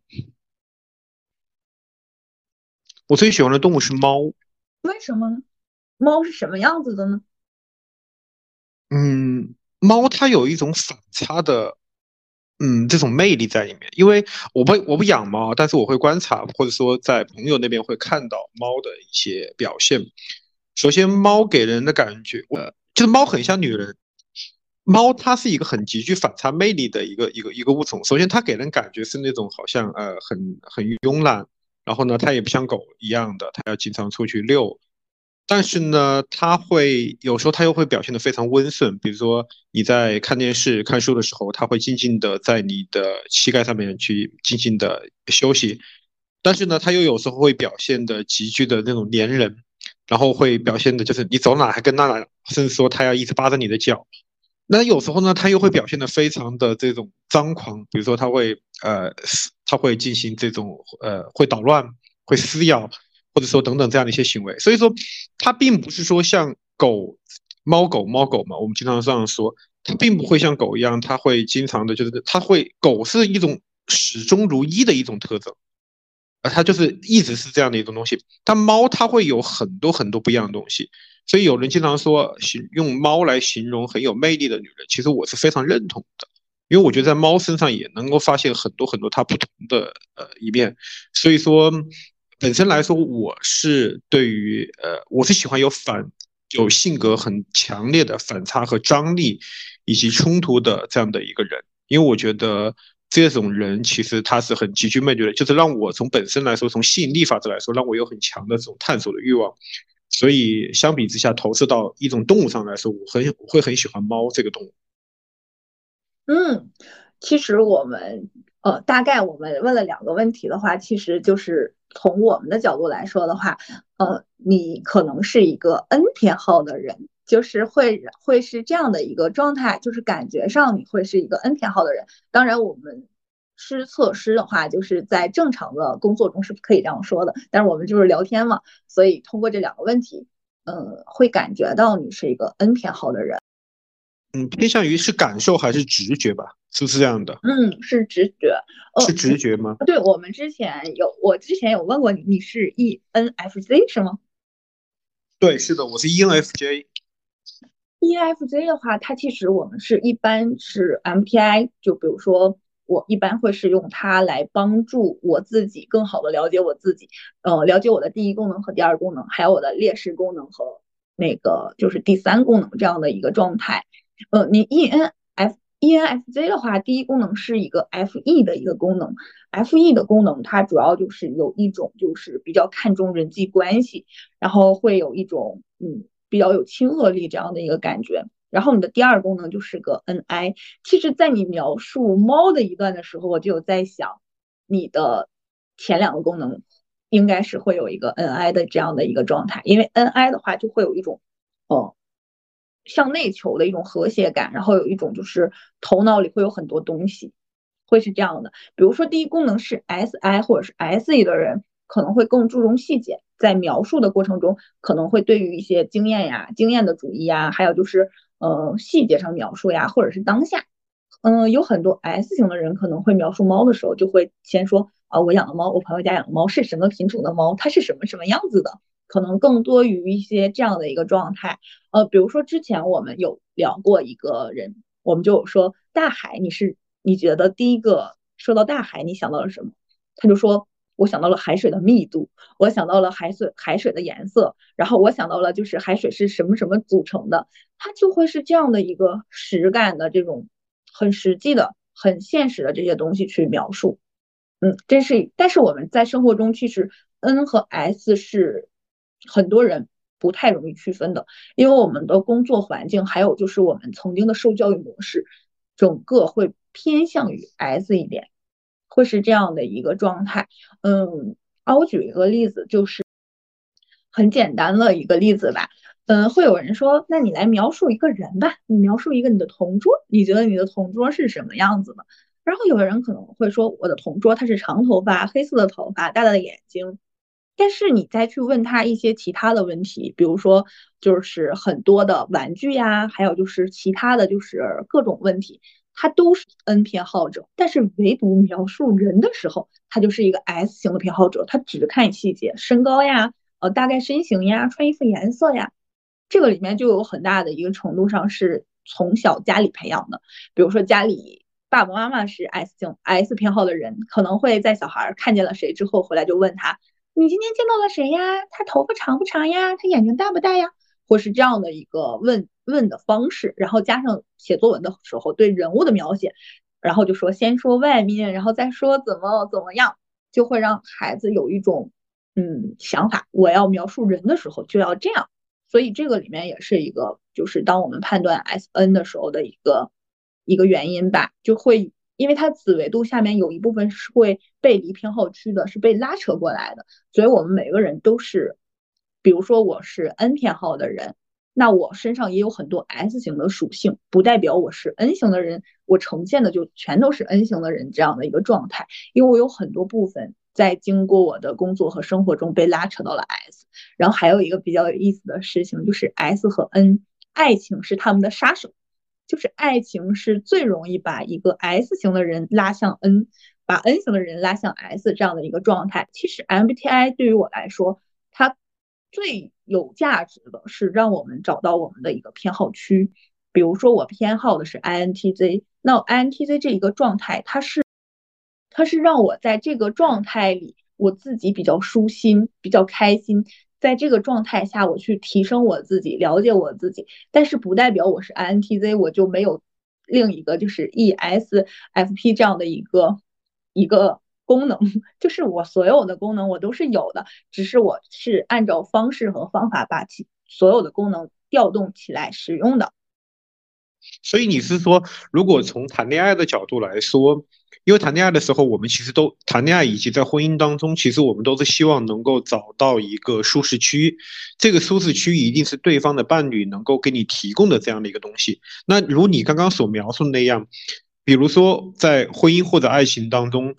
我最喜欢的动物是猫。为什么呢？猫是什么样子的呢？嗯，猫它有一种反差的，嗯，这种魅力在里面。因为我不我不养猫，但是我会观察，或者说在朋友那边会看到猫的一些表现。首先，猫给人的感觉，呃，就是猫很像女人。猫它是一个很极具反差魅力的一个一个一个物种。首先，它给人感觉是那种好像呃很很慵懒，然后呢，它也不像狗一样的，它要经常出去遛。但是呢，它会有时候它又会表现的非常温顺。比如说你在看电视、看书的时候，它会静静的在你的膝盖上面去静静的休息。但是呢，它又有时候会表现的极具的那种粘人，然后会表现的就是你走哪还跟那哪，甚至说它要一直扒着你的脚。那有时候呢，它又会表现的非常的这种张狂，比如说它会呃，它会进行这种呃，会捣乱，会撕咬，或者说等等这样的一些行为。所以说，它并不是说像狗、猫狗、猫狗嘛，我们经常这样说，它并不会像狗一样，它会经常的，就是它会狗是一种始终如一的一种特征，啊，它就是一直是这样的一种东西。但猫它会有很多很多不一样的东西。所以有人经常说，形用猫来形容很有魅力的女人，其实我是非常认同的，因为我觉得在猫身上也能够发现很多很多它不同的呃一面。所以说，本身来说，我是对于呃，我是喜欢有反有性格很强烈的反差和张力以及冲突的这样的一个人，因为我觉得这种人其实他是很极具魅力的，就是让我从本身来说，从吸引力法则来说，让我有很强的这种探索的欲望。所以相比之下，投射到一种动物上来说，我很会很喜欢猫这个动物。嗯，其实我们呃，大概我们问了两个问题的话，其实就是从我们的角度来说的话，呃，你可能是一个 N 偏好的人，就是会会是这样的一个状态，就是感觉上你会是一个 N 偏好的人。当然我们。施测试的话，就是在正常的工作中是不可以这样说的，但是我们就是聊天嘛，所以通过这两个问题，嗯，会感觉到你是一个 N 偏好的人。嗯，偏向于是感受还是直觉吧？是不是这样的？嗯，是直觉。是直觉吗？对，我们之前有，我之前有问过你，你是 ENFJ 是吗？对，是的，我是 ENFJ。ENFJ 的话，它其实我们是一般是 MPI，就比如说。我一般会是用它来帮助我自己更好的了解我自己，呃，了解我的第一功能和第二功能，还有我的劣势功能和那个就是第三功能这样的一个状态。呃，你 E N F E N F J 的话，第一功能是一个 F E 的一个功能，F E 的功能它主要就是有一种就是比较看重人际关系，然后会有一种嗯比较有亲和力这样的一个感觉。然后你的第二功能就是个 N I，其实，在你描述猫的一段的时候，我就有在想，你的前两个功能应该是会有一个 N I 的这样的一个状态，因为 N I 的话就会有一种，哦，向内求的一种和谐感，然后有一种就是头脑里会有很多东西，会是这样的。比如说第一功能是 S I 或者是 S E 的人，可能会更注重细节，在描述的过程中，可能会对于一些经验呀、经验的主义呀，还有就是。呃，细节上描述呀，或者是当下，嗯，有很多 S 型的人可能会描述猫的时候，就会先说啊，我养的猫，我朋友家养的猫是什么品种的猫，它是什么什么样子的，可能更多于一些这样的一个状态。呃，比如说之前我们有聊过一个人，我们就说大海，你是你觉得第一个说到大海，你想到了什么？他就说。我想到了海水的密度，我想到了海水海水的颜色，然后我想到了就是海水是什么什么组成的，它就会是这样的一个实感的这种很实际的、很现实的这些东西去描述。嗯，这是，但是我们在生活中其实 N 和 S 是很多人不太容易区分的，因为我们的工作环境还有就是我们曾经的受教育模式，整个会偏向于 S 一点。会是这样的一个状态，嗯，啊，我举一个例子，就是很简单的一个例子吧，嗯，会有人说，那你来描述一个人吧，你描述一个你的同桌，你觉得你的同桌是什么样子的？然后有的人可能会说，我的同桌他是长头发，黑色的头发，大大的眼睛，但是你再去问他一些其他的问题，比如说就是很多的玩具呀，还有就是其他的就是各种问题，他都是 N 偏好者。但是唯独描述人的时候，他就是一个 S 型的偏好者，他只看细节，身高呀，呃，大概身形呀，穿衣服颜色呀，这个里面就有很大的一个程度上是从小家里培养的，比如说家里。爸爸妈妈是 S 型 S 偏好的人，可能会在小孩看见了谁之后回来就问他：“你今天见到了谁呀？他头发长不长呀？他眼睛大不大呀？”或是这样的一个问问的方式，然后加上写作文的时候对人物的描写，然后就说先说外面，然后再说怎么怎么样，就会让孩子有一种嗯想法，我要描述人的时候就要这样。所以这个里面也是一个，就是当我们判断 S N 的时候的一个。一个原因吧，就会因为它子维度下面有一部分是会背离偏好区的，是被拉扯过来的，所以我们每个人都是，比如说我是 N 偏好的人，那我身上也有很多 S 型的属性，不代表我是 N 型的人，我呈现的就全都是 N 型的人这样的一个状态，因为我有很多部分在经过我的工作和生活中被拉扯到了 S，然后还有一个比较有意思的事情就是 S 和 N，爱情是他们的杀手。就是爱情是最容易把一个 S 型的人拉向 N，把 N 型的人拉向 S 这样的一个状态。其实 MBTI 对于我来说，它最有价值的是让我们找到我们的一个偏好区。比如说我偏好的是 INTJ，那 INTJ 这一个状态，它是它是让我在这个状态里，我自己比较舒心，比较开心。在这个状态下，我去提升我自己，了解我自己，但是不代表我是 INTJ，我就没有另一个就是 ESFP 这样的一个一个功能，就是我所有的功能我都是有的，只是我是按照方式和方法把其所有的功能调动起来使用的。所以你是说，如果从谈恋爱的角度来说？因为谈恋爱的时候，我们其实都谈恋爱，以及在婚姻当中，其实我们都是希望能够找到一个舒适区。这个舒适区一定是对方的伴侣能够给你提供的这样的一个东西。那如你刚刚所描述的那样，比如说在婚姻或者爱情当中，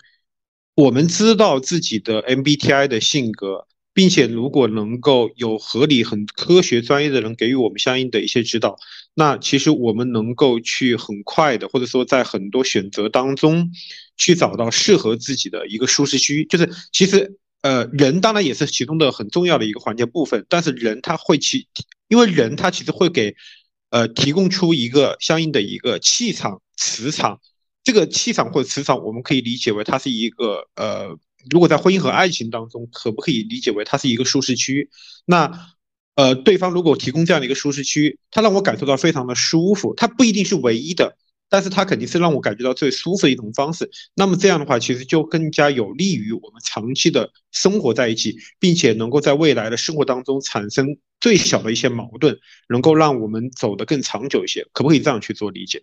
我们知道自己的 MBTI 的性格。并且，如果能够有合理、很科学、专业的人给予我们相应的一些指导，那其实我们能够去很快的，或者说在很多选择当中，去找到适合自己的一个舒适区。就是其实，呃，人当然也是其中的很重要的一个环节部分，但是人他会其，因为人他其实会给，呃，提供出一个相应的一个气场、磁场。这个气场或者磁场，我们可以理解为它是一个呃。如果在婚姻和爱情当中，可不可以理解为它是一个舒适区？那，呃，对方如果提供这样的一个舒适区，他让我感受到非常的舒服，它不一定是唯一的，但是它肯定是让我感觉到最舒服的一种方式。那么这样的话，其实就更加有利于我们长期的生活在一起，并且能够在未来的生活当中产生最小的一些矛盾，能够让我们走得更长久一些。可不可以这样去做理解？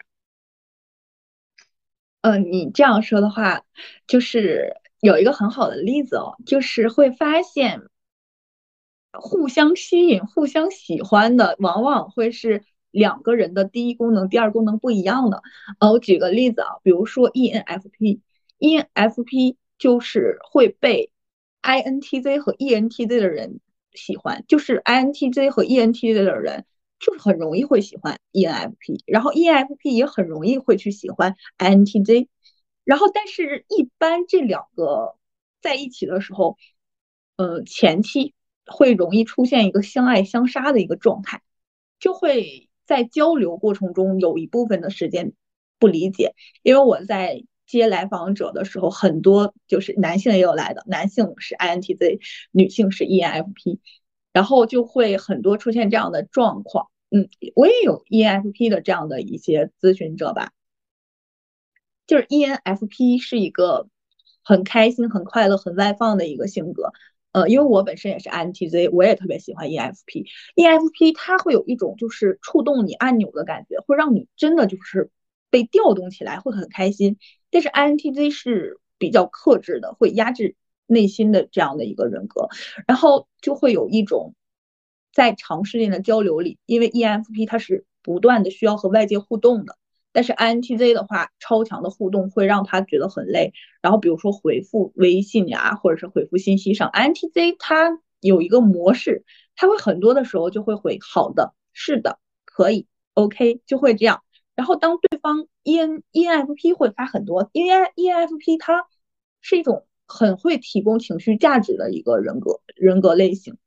嗯，你这样说的话，就是。有一个很好的例子哦，就是会发现，互相吸引、互相喜欢的，往往会是两个人的第一功能、第二功能不一样的。呃，我举个例子啊，比如说 ENFP，ENFP 就是会被 INTJ 和 ENTJ 的人喜欢，就是 INTJ 和 ENTJ 的人就是很容易会喜欢 ENFP，然后 ENFP 也很容易会去喜欢 INTJ。然后，但是一般这两个在一起的时候，呃，前期会容易出现一个相爱相杀的一个状态，就会在交流过程中有一部分的时间不理解。因为我在接来访者的时候，很多就是男性也有来的，男性是 INTJ，女性是 ENFP，然后就会很多出现这样的状况。嗯，我也有 ENFP 的这样的一些咨询者吧。就是 ENFP 是一个很开心、很快乐、很外放的一个性格，呃，因为我本身也是 INTJ，我也特别喜欢 ENFP。ENFP 它会有一种就是触动你按钮的感觉，会让你真的就是被调动起来，会很开心。但是 INTJ 是比较克制的，会压制内心的这样的一个人格，然后就会有一种在长时间的交流里，因为 ENFP 它是不断的需要和外界互动的。但是 INTJ 的话，超强的互动会让他觉得很累。然后比如说回复微信呀，或者是回复信息上，INTJ 他有一个模式，他会很多的时候就会回好的，是的，可以，OK，就会这样。然后当对方 EN ENFP 会发很多，因为 ENFP 它是一种很会提供情绪价值的一个人格人格类型。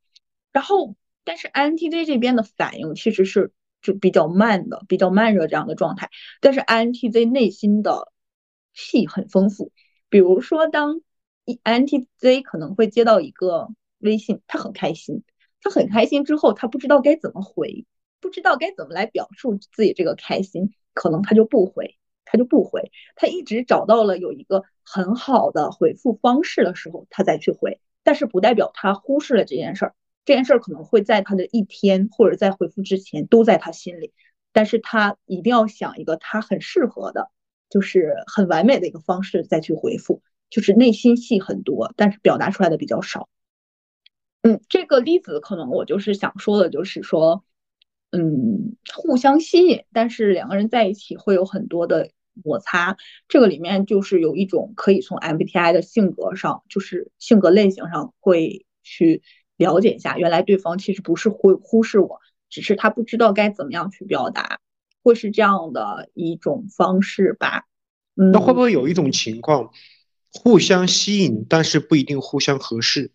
然后但是 INTJ 这边的反应其实是。就比较慢的，比较慢热这样的状态，但是 INTJ 内心的戏很丰富。比如说，当 INTJ 可能会接到一个微信，他很开心，他很开心之后，他不知道该怎么回，不知道该怎么来表述自己这个开心，可能他就不回，他就不回，他一直找到了有一个很好的回复方式的时候，他再去回，但是不代表他忽视了这件事儿。这件事儿可能会在他的一天或者在回复之前都在他心里，但是他一定要想一个他很适合的，就是很完美的一个方式再去回复，就是内心戏很多，但是表达出来的比较少。嗯，这个例子可能我就是想说的，就是说，嗯，互相吸引，但是两个人在一起会有很多的摩擦，这个里面就是有一种可以从 MBTI 的性格上，就是性格类型上会去。了解一下，原来对方其实不是会忽视我，只是他不知道该怎么样去表达，会是这样的一种方式吧。嗯那会不会有一种情况，互相吸引，但是不一定互相合适？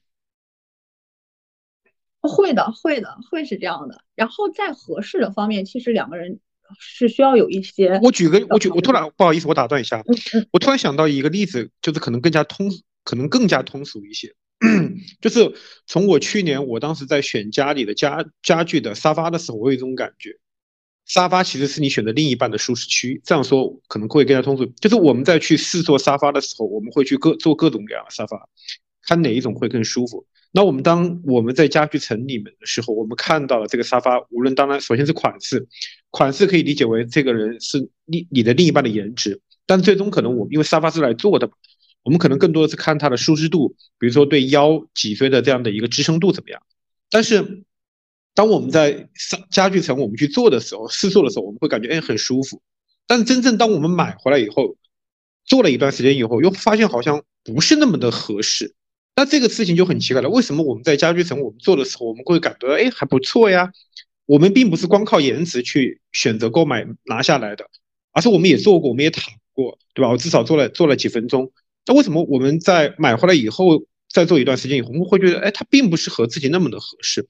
会的，会的，会是这样的。然后在合适的方面，其实两个人是需要有一些。我举个，我举，我突然不好意思，我打断一下，我突然想到一个例子，就是可能更加通，可能更加通俗一些。就是从我去年，我当时在选家里的家家具的沙发的时候，我有一种感觉，沙发其实是你选择另一半的舒适区。这样说可能会更加通俗。就是我们在去试坐沙发的时候，我们会去各做各种各样的沙发，看哪一种会更舒服。那我们当我们在家具城里面的时候，我们看到了这个沙发，无论当然首先是款式，款式可以理解为这个人是你你的另一半的颜值，但最终可能我们因为沙发是来坐的。我们可能更多的是看它的舒适度，比如说对腰、脊椎的这样的一个支撑度怎么样。但是，当我们在上家具城我们去做的时候，试坐的时候，我们会感觉哎很舒服。但真正当我们买回来以后，做了一段时间以后，又发现好像不是那么的合适。那这个事情就很奇怪了，为什么我们在家具城我们做的时候，我们会感觉哎还不错呀？我们并不是光靠颜值去选择购买拿下来的，而是我们也做过，我们也躺过，对吧？我至少做了做了几分钟。那为什么我们在买回来以后，再做一段时间以后，我们会觉得，哎，它并不是和自己那么的合适？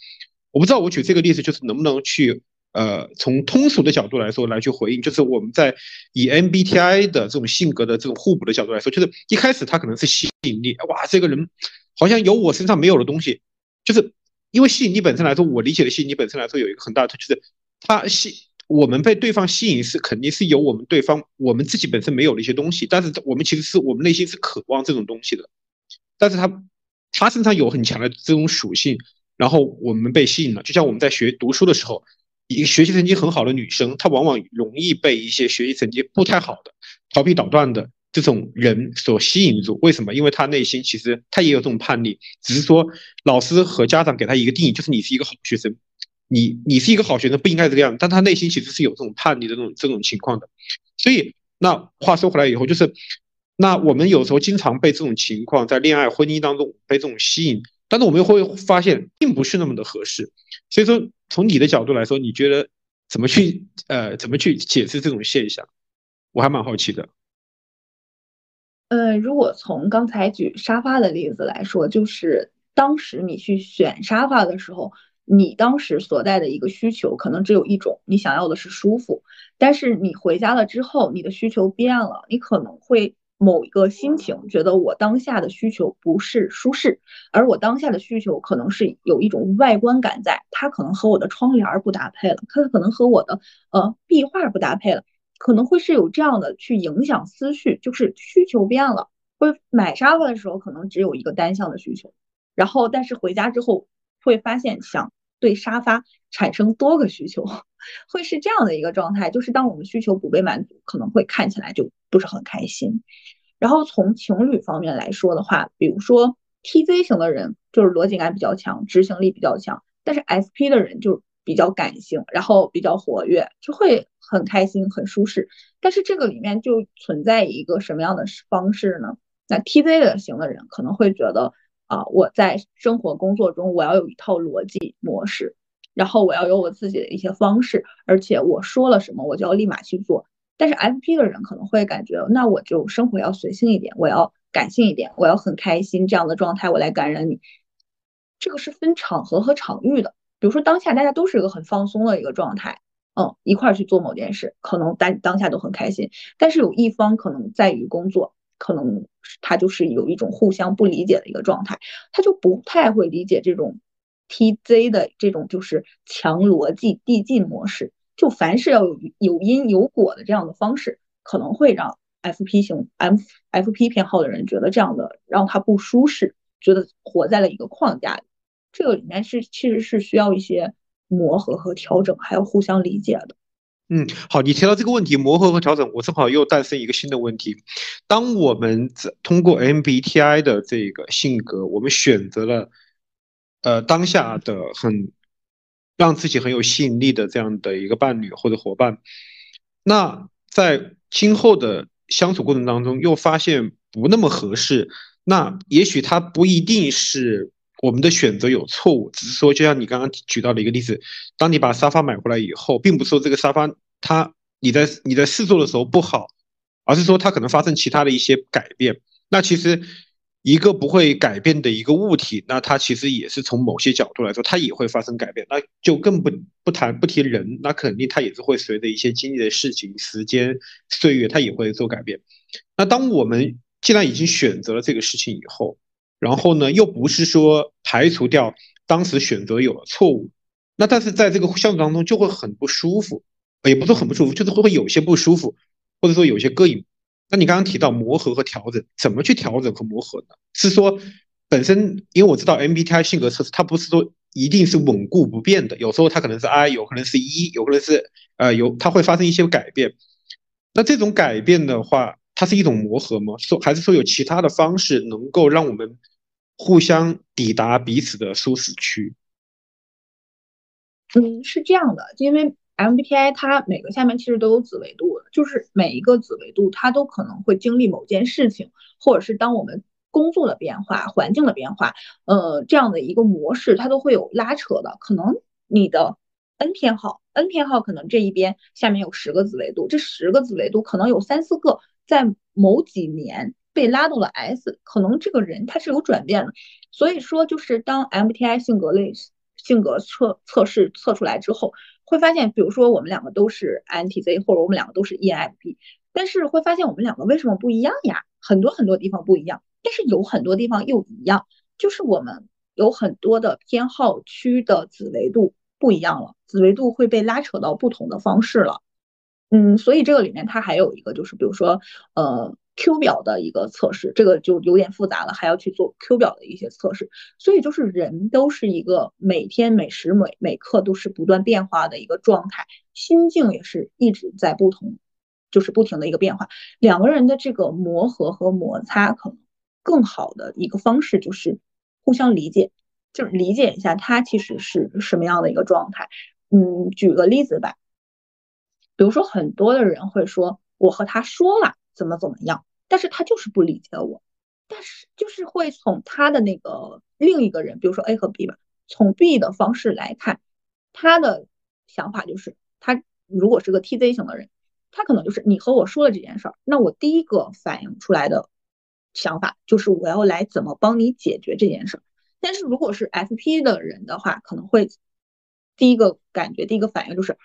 我不知道我举这个例子就是能不能去，呃，从通俗的角度来说来去回应，就是我们在以 MBTI 的这种性格的这种互补的角度来说，就是一开始他可能是吸引力，哇，这个人好像有我身上没有的东西，就是因为吸引力本身来说，我理解的吸引力本身来说有一个很大的，就是他吸。我们被对方吸引是肯定是有我们对方我们自己本身没有的一些东西，但是我们其实是我们内心是渴望这种东西的，但是他他身上有很强的这种属性，然后我们被吸引了。就像我们在学读书的时候，一个学习成绩很好的女生，她往往容易被一些学习成绩不太好的、调皮捣蛋的这种人所吸引住。为什么？因为她内心其实她也有这种叛逆，只是说老师和家长给她一个定义，就是你是一个好学生。你你是一个好学生，不应该这个样子，但他内心其实是有这种叛逆的这种这种情况的，所以那话说回来以后，就是那我们有时候经常被这种情况在恋爱婚姻当中被这种吸引，但是我们又会发现并不是那么的合适，所以说从你的角度来说，你觉得怎么去呃怎么去解释这种现象？我还蛮好奇的。呃，如果从刚才举沙发的例子来说，就是当时你去选沙发的时候。你当时所在的一个需求可能只有一种，你想要的是舒服，但是你回家了之后，你的需求变了，你可能会某一个心情觉得我当下的需求不是舒适，而我当下的需求可能是有一种外观感在，它可能和我的窗帘不搭配了，它可能和我的呃壁画不搭配了，可能会是有这样的去影响思绪，就是需求变了，会买沙发的时候可能只有一个单向的需求，然后但是回家之后会发现想。对沙发产生多个需求，会是这样的一个状态，就是当我们需求不被满足，可能会看起来就不是很开心。然后从情侣方面来说的话，比如说 TZ 型的人就是逻辑感比较强，执行力比较强，但是 SP 的人就比较感性，然后比较活跃，就会很开心、很舒适。但是这个里面就存在一个什么样的方式呢？那 TZ 的型的人可能会觉得啊，我在生活工作中我要有一套逻辑模式，然后我要有我自己的一些方式，而且我说了什么我就要立马去做。但是 FP 的人可能会感觉，那我就生活要随性一点，我要感性一点，我要很开心这样的状态，我来感染你。这个是分场合和场域的。比如说当下大家都是一个很放松的一个状态，嗯，一块儿去做某件事，可能当当下都很开心。但是有一方可能在于工作，可能他就是有一种互相不理解的一个状态，他就不太会理解这种 TZ 的这种就是强逻辑递进模式。就凡是要有有因有果的这样的方式，可能会让 FP 型 M FP 偏好的人觉得这样的让他不舒适，觉得活在了一个框架里。这个里面是其实是需要一些磨合和调整，还有互相理解的。嗯，好，你提到这个问题，磨合和调整，我正好又诞生一个新的问题。当我们通过 MBTI 的这个性格，我们选择了呃当下的很让自己很有吸引力的这样的一个伴侣或者伙伴，那在今后的相处过程当中又发现不那么合适，那也许他不一定是。我们的选择有错误，只是说，就像你刚刚举到的一个例子，当你把沙发买回来以后，并不是说这个沙发它你在你在试坐的时候不好，而是说它可能发生其他的一些改变。那其实一个不会改变的一个物体，那它其实也是从某些角度来说，它也会发生改变。那就更不不谈不提人，那肯定它也是会随着一些经历的事情、时间、岁月，它也会做改变。那当我们既然已经选择了这个事情以后，然后呢，又不是说排除掉当时选择有了错误，那但是在这个相处当中就会很不舒服，也不是很不舒服，就是会会有些不舒服，或者说有些膈应。那你刚刚提到磨合和调整，怎么去调整和磨合呢？是说本身，因为我知道 MBTI 性格测试它不是说一定是稳固不变的，有时候它可能是 I，有可能是 E，有可能是呃有它会发生一些改变。那这种改变的话，它是一种磨合吗？说还是说有其他的方式能够让我们互相抵达彼此的舒适区？嗯，是这样的，因为 MBTI 它每个下面其实都有子维度，就是每一个子维度它都可能会经历某件事情，或者是当我们工作的变化、环境的变化，呃，这样的一个模式它都会有拉扯的。可能你的 N 偏好，N 偏好可能这一边下面有十个子维度，这十个子维度可能有三四个。在某几年被拉到了 S，可能这个人他是有转变的，所以说就是当 MTI 性格类性格测测试测出来之后，会发现，比如说我们两个都是 INTZ，或者我们两个都是 ENFP，但是会发现我们两个为什么不一样呀？很多很多地方不一样，但是有很多地方又一样，就是我们有很多的偏好区的子维度不一样了，子维度会被拉扯到不同的方式了。嗯，所以这个里面它还有一个就是，比如说，呃，Q 表的一个测试，这个就有点复杂了，还要去做 Q 表的一些测试。所以就是人都是一个每天每时每每刻都是不断变化的一个状态，心境也是一直在不同，就是不停的一个变化。两个人的这个磨合和摩擦，可能更好的一个方式就是互相理解，就是理解一下他其实是什么样的一个状态。嗯，举个例子吧。比如说，很多的人会说，我和他说了怎么怎么样，但是他就是不理解我，但是就是会从他的那个另一个人，比如说 A 和 B 吧，从 B 的方式来看，他的想法就是，他如果是个 TZ 型的人，他可能就是你和我说了这件事儿，那我第一个反应出来的想法就是我要来怎么帮你解决这件事儿，但是如果是 FP 的人的话，可能会第一个感觉，第一个反应就是。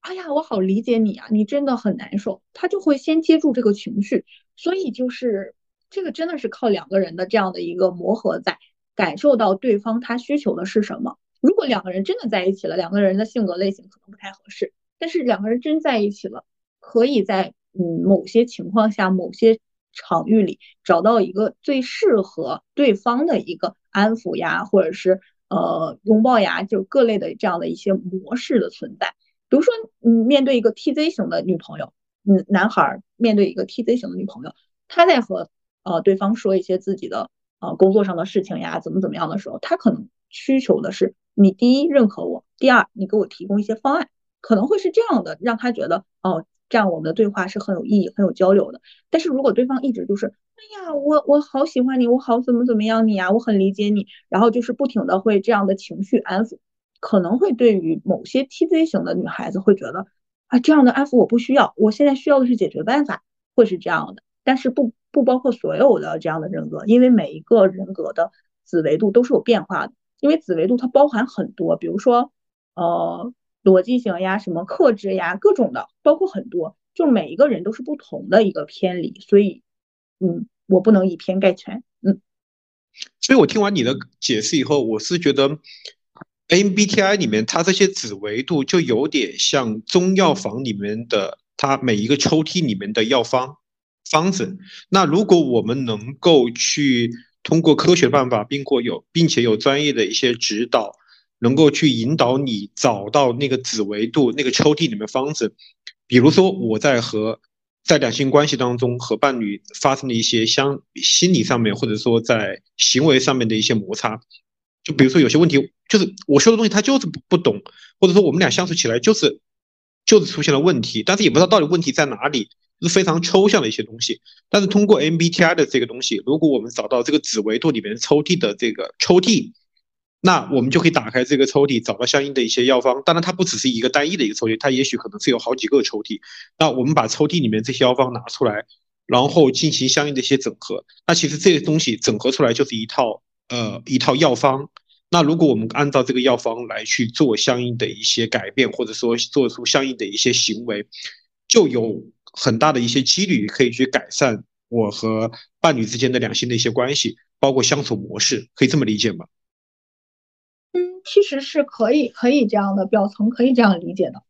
哎呀，我好理解你啊，你真的很难受，他就会先接住这个情绪，所以就是这个真的是靠两个人的这样的一个磨合，在感受到对方他需求的是什么。如果两个人真的在一起了，两个人的性格类型可能不太合适，但是两个人真在一起了，可以在嗯某些情况下、某些场域里找到一个最适合对方的一个安抚呀，或者是呃拥抱呀，就各类的这样的一些模式的存在。比如说，嗯，面对一个 TZ 型的女朋友，嗯，男孩面对一个 TZ 型的女朋友，他在和呃对方说一些自己的呃工作上的事情呀，怎么怎么样的时候，他可能需求的是你第一认可我，第二你给我提供一些方案，可能会是这样的，让他觉得哦，这样我们的对话是很有意义、很有交流的。但是如果对方一直就是，哎呀，我我好喜欢你，我好怎么怎么样你呀，我很理解你，然后就是不停的会这样的情绪安抚，可能会对于某些 TZ 型的女孩子会觉得啊，这样的安抚我不需要，我现在需要的是解决办法，会是这样的。但是不不包括所有的这样的人格，因为每一个人格的子维度都是有变化的，因为子维度它包含很多，比如说呃。逻辑型呀，什么克制呀，各种的，包括很多，就每一个人都是不同的一个偏离，所以，嗯，我不能以偏概全，嗯。所以我听完你的解释以后，我是觉得，MBTI 里面它这些子维度就有点像中药房里面的它每一个抽屉里面的药方方子。那如果我们能够去通过科学办法，并过有并且有专业的一些指导。能够去引导你找到那个子维度那个抽屉里面方子，比如说我在和在两性关系当中和伴侣发生的一些相心理上面或者说在行为上面的一些摩擦，就比如说有些问题就是我说的东西他就是不懂，或者说我们俩相处起来就是就是出现了问题，但是也不知道到底问题在哪里，是非常抽象的一些东西。但是通过 MBTI 的这个东西，如果我们找到这个子维度里面抽屉的这个抽屉。那我们就可以打开这个抽屉，找到相应的一些药方。当然，它不只是一个单一的一个抽屉，它也许可能是有好几个抽屉。那我们把抽屉里面这些药方拿出来，然后进行相应的一些整合。那其实这些东西整合出来就是一套呃一套药方。那如果我们按照这个药方来去做相应的一些改变，或者说做出相应的一些行为，就有很大的一些几率可以去改善我和伴侣之间的两性的一些关系，包括相处模式，可以这么理解吗？嗯其实是可以可以这样的表层可以这样理解的，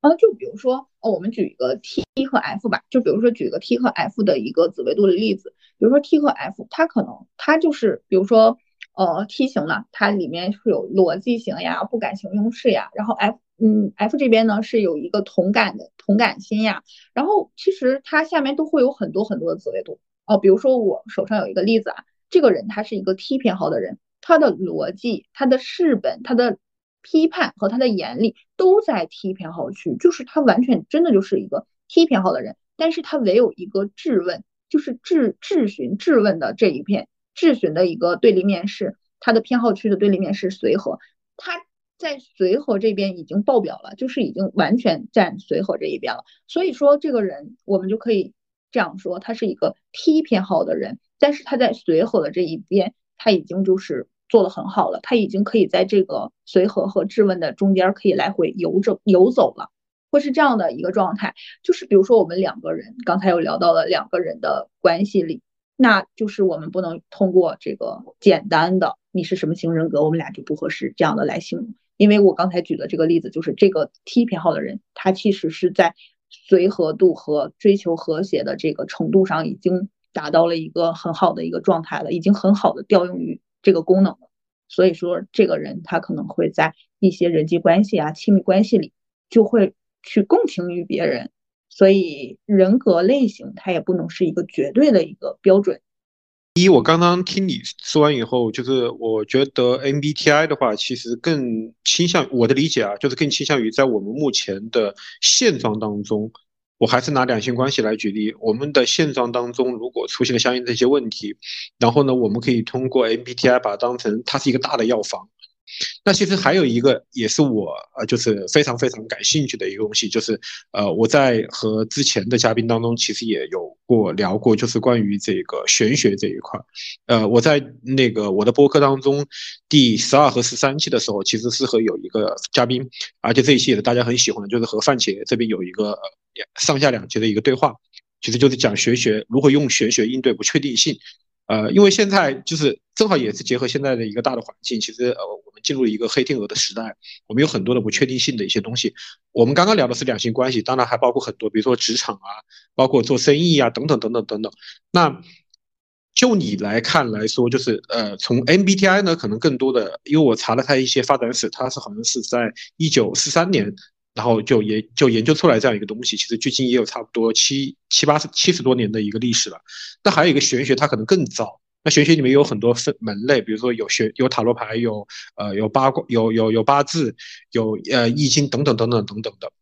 啊，就比如说，哦，我们举一个 T 和 F 吧，就比如说举个 T 和 F 的一个子维度的例子，比如说 T 和 F，它可能它就是，比如说，呃，T 型呢，它里面是有逻辑型呀、不感情用事呀，然后 F，嗯，F 这边呢是有一个同感的同感心呀，然后其实它下面都会有很多很多的子维度，哦，比如说我手上有一个例子啊，这个人他是一个 T 偏好的人。他的逻辑、他的事本、他的批判和他的严厉都在 T 偏好区，就是他完全真的就是一个 T 偏好的人，但是他唯有一个质问，就是质质询、质问的这一片，质询的一个对立面是他的偏好区的对立面是随和，他在随和这边已经爆表了，就是已经完全站随和这一边了，所以说这个人我们就可以这样说，他是一个 T 偏好的人，但是他在随和的这一边，他已经就是。做的很好了，他已经可以在这个随和和质问的中间可以来回游走游走了，会是这样的一个状态。就是比如说我们两个人刚才有聊到了两个人的关系里，那就是我们不能通过这个简单的你是什么型人格，我们俩就不合适这样的来形容。因为我刚才举的这个例子，就是这个 T 偏好的人，他其实是在随和度和追求和谐的这个程度上已经达到了一个很好的一个状态了，已经很好的调用于。这个功能了，所以说这个人他可能会在一些人际关系啊、亲密关系里就会去共情于别人，所以人格类型它也不能是一个绝对的一个标准。一，我刚刚听你说完以后，就是我觉得 MBTI 的话，其实更倾向我的理解啊，就是更倾向于在我们目前的现状当中。我还是拿两性关系来举例，我们的现状当中，如果出现了相应的一些问题，然后呢，我们可以通过 MBTI 把它当成它是一个大的药房。那其实还有一个也是我呃，就是非常非常感兴趣的一个东西，就是呃，我在和之前的嘉宾当中其实也有过聊过，就是关于这个玄学这一块。呃，我在那个我的播客当中第十二和十三期的时候，其实是和有一个嘉宾，而且这一期也是大家很喜欢的，就是和范姐这边有一个上下两节的一个对话，其实就是讲玄学如何用玄学应对不确定性。呃，因为现在就是正好也是结合现在的一个大的环境，其实呃，我们进入了一个黑天鹅的时代，我们有很多的不确定性的一些东西。我们刚刚聊的是两性关系，当然还包括很多，比如说职场啊，包括做生意啊，等等等等等等。那就你来看来说，就是呃，从 MBTI 呢，可能更多的，因为我查了它一些发展史，它是好像是在一九四三年。然后就研就研究出来这样一个东西，其实距今也有差不多七七八十七十多年的一个历史了。那还有一个玄学，它可能更早，那玄学里面有很多分门类，比如说有学有塔罗牌，有呃有八卦，有有有八字，有呃易经等等等等等等的。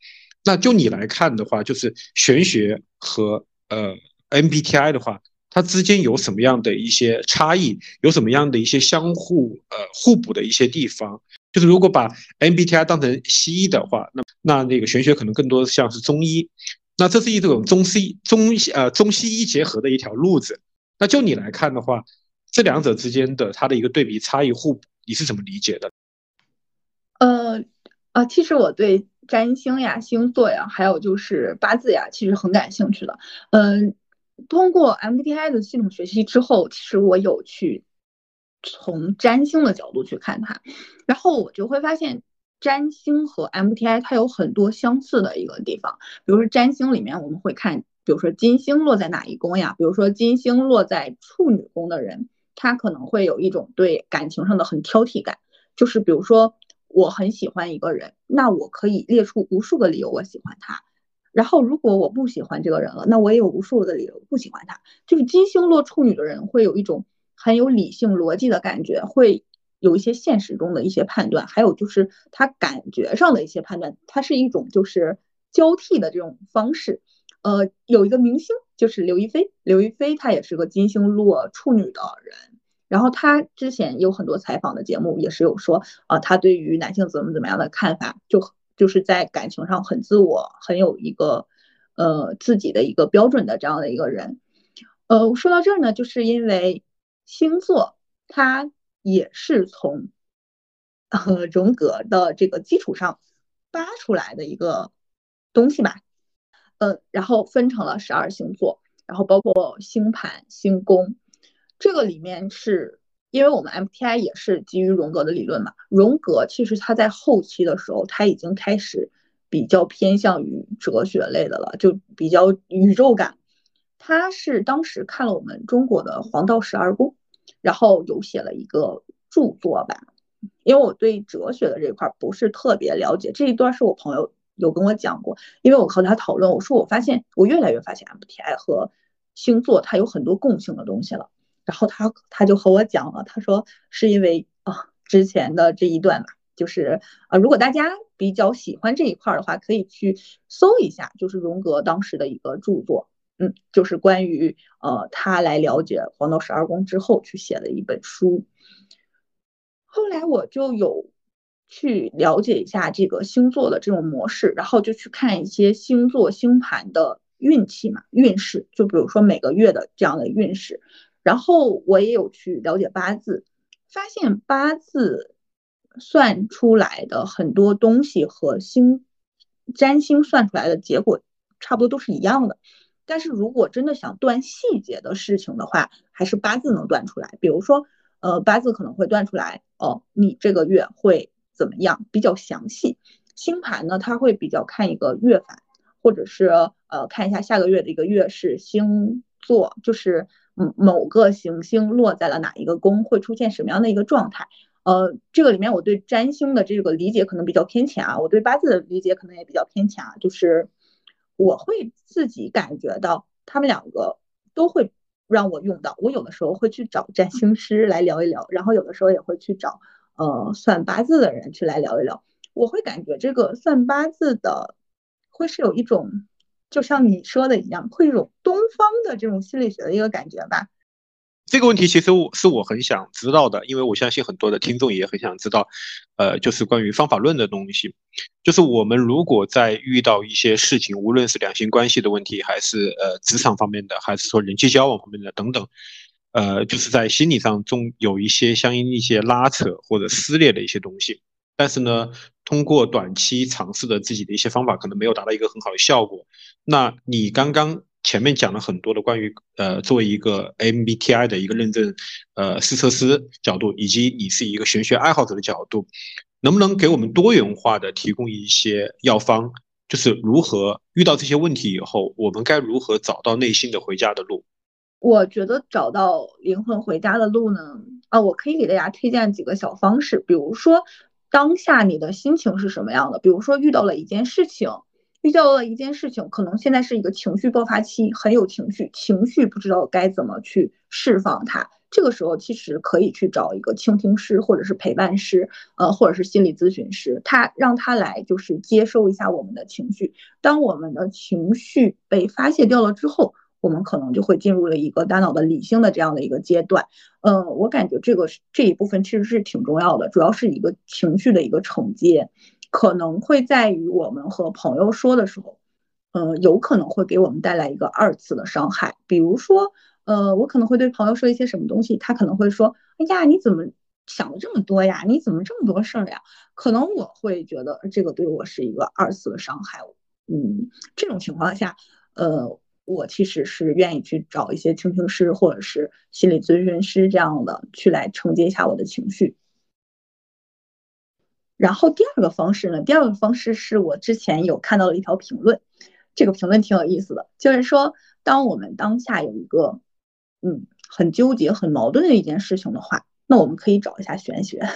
那就你来看的话，就是玄学和呃 MBTI 的话，它之间有什么样的一些差异？有什么样的一些相互呃互补的一些地方？就是如果把 MBTI 当成西医的话，那那那个玄学可能更多像是中医。那这是一种中西中西呃中西医结合的一条路子。那就你来看的话，这两者之间的它的一个对比差异互补，你是怎么理解的？呃啊，其实我对。占星呀、星座呀，还有就是八字呀，其实很感兴趣的。嗯，通过 MBTI 的系统学习之后，其实我有去从占星的角度去看它，然后我就会发现占星和 MTI 它有很多相似的一个地方。比如说占星里面我们会看，比如说金星落在哪一宫呀？比如说金星落在处女宫的人，他可能会有一种对感情上的很挑剔感，就是比如说。我很喜欢一个人，那我可以列出无数个理由我喜欢他。然后如果我不喜欢这个人了，那我也有无数的理由不喜欢他。就是金星落处女的人会有一种很有理性逻辑的感觉，会有一些现实中的一些判断，还有就是他感觉上的一些判断，它是一种就是交替的这种方式。呃，有一个明星就是刘亦菲，刘亦菲她也是个金星落处女的人。然后他之前有很多采访的节目，也是有说啊，他对于男性怎么怎么样的看法，就就是在感情上很自我，很有一个呃自己的一个标准的这样的一个人。呃，说到这儿呢，就是因为星座它也是从呃荣格的这个基础上扒出来的一个东西吧。嗯，然后分成了十二星座，然后包括星盘、星宫。这个里面是因为我们 M T I 也是基于荣格的理论嘛，荣格其实他在后期的时候他已经开始比较偏向于哲学类的了，就比较宇宙感。他是当时看了我们中国的黄道十二宫，然后有写了一个著作吧。因为我对哲学的这块不是特别了解，这一段是我朋友有跟我讲过，因为我和他讨论，我说我发现我越来越发现 MBTI 和星座它有很多共性的东西了。然后他他就和我讲了，他说是因为啊之前的这一段嘛，就是啊如果大家比较喜欢这一块的话，可以去搜一下，就是荣格当时的一个著作，嗯，就是关于呃他来了解黄道十二宫之后去写的一本书。后来我就有去了解一下这个星座的这种模式，然后就去看一些星座星盘的运气嘛运势，就比如说每个月的这样的运势。然后我也有去了解八字，发现八字算出来的很多东西和星占星算出来的结果差不多都是一样的。但是如果真的想断细节的事情的话，还是八字能断出来。比如说，呃，八字可能会断出来哦，你这个月会怎么样，比较详细。星盘呢，它会比较看一个月份，或者是呃看一下下个月的一个月是星座，就是。嗯，某个行星落在了哪一个宫，会出现什么样的一个状态？呃，这个里面我对占星的这个理解可能比较偏浅啊，我对八字的理解可能也比较偏浅啊。就是我会自己感觉到他们两个都会让我用到，我有的时候会去找占星师来聊一聊，然后有的时候也会去找呃算八字的人去来聊一聊。我会感觉这个算八字的会是有一种。就像你说的一样，会一种东方的这种心理学的一个感觉吧。这个问题其实我是我很想知道的，因为我相信很多的听众也很想知道，呃，就是关于方法论的东西。就是我们如果在遇到一些事情，无论是两性关系的问题，还是呃职场方面的，还是说人际交往方面的等等，呃，就是在心理上中有一些相应一些拉扯或者撕裂的一些东西。但是呢，通过短期尝试的自己的一些方法，可能没有达到一个很好的效果。那你刚刚前面讲了很多的关于呃，作为一个 MBTI 的一个认证呃试测师角度，以及你是一个玄学爱好者的角度，能不能给我们多元化的提供一些药方？就是如何遇到这些问题以后，我们该如何找到内心的回家的路？我觉得找到灵魂回家的路呢，啊，我可以给大家推荐几个小方式，比如说。当下你的心情是什么样的？比如说遇到了一件事情，遇到了一件事情，可能现在是一个情绪爆发期，很有情绪，情绪不知道该怎么去释放它。这个时候其实可以去找一个倾听师，或者是陪伴师，呃，或者是心理咨询师，他让他来就是接收一下我们的情绪。当我们的情绪被发泄掉了之后，我们可能就会进入了一个大脑的理性的这样的一个阶段。嗯，我感觉这个这一部分其实是挺重要的，主要是一个情绪的一个承接，可能会在于我们和朋友说的时候，嗯，有可能会给我们带来一个二次的伤害，比如说。呃，我可能会对朋友说一些什么东西，他可能会说：“哎呀，你怎么想的这么多呀？你怎么这么多事儿呀？”可能我会觉得这个对我是一个二次的伤害。嗯，这种情况下，呃，我其实是愿意去找一些倾听师或者是心理咨询师这样的去来承接一下我的情绪。然后第二个方式呢，第二个方式是我之前有看到了一条评论，这个评论挺有意思的，就是说，当我们当下有一个嗯，很纠结、很矛盾的一件事情的话，那我们可以找一下玄学，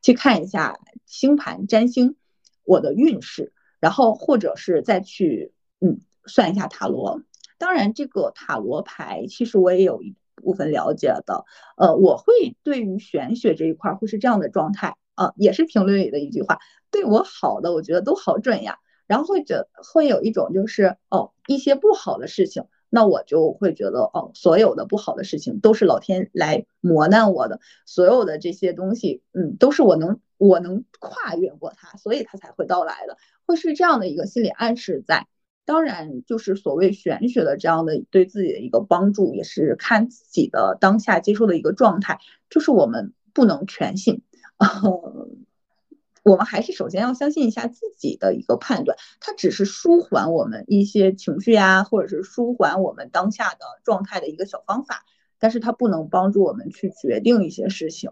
去看一下星盘、占星，我的运势，然后或者是再去嗯算一下塔罗。当然，这个塔罗牌其实我也有一部分了解的。呃，我会对于玄学这一块会是这样的状态啊，也是评论里的一句话，对我好的，我觉得都好准呀。然后会觉会有一种就是哦，一些不好的事情。那我就会觉得，哦，所有的不好的事情都是老天来磨难我的，所有的这些东西，嗯，都是我能我能跨越过它，所以它才会到来的，会是这样的一个心理暗示在。当然，就是所谓玄学的这样的对自己的一个帮助，也是看自己的当下接受的一个状态，就是我们不能全信。我们还是首先要相信一下自己的一个判断，它只是舒缓我们一些情绪呀，或者是舒缓我们当下的状态的一个小方法，但是它不能帮助我们去决定一些事情。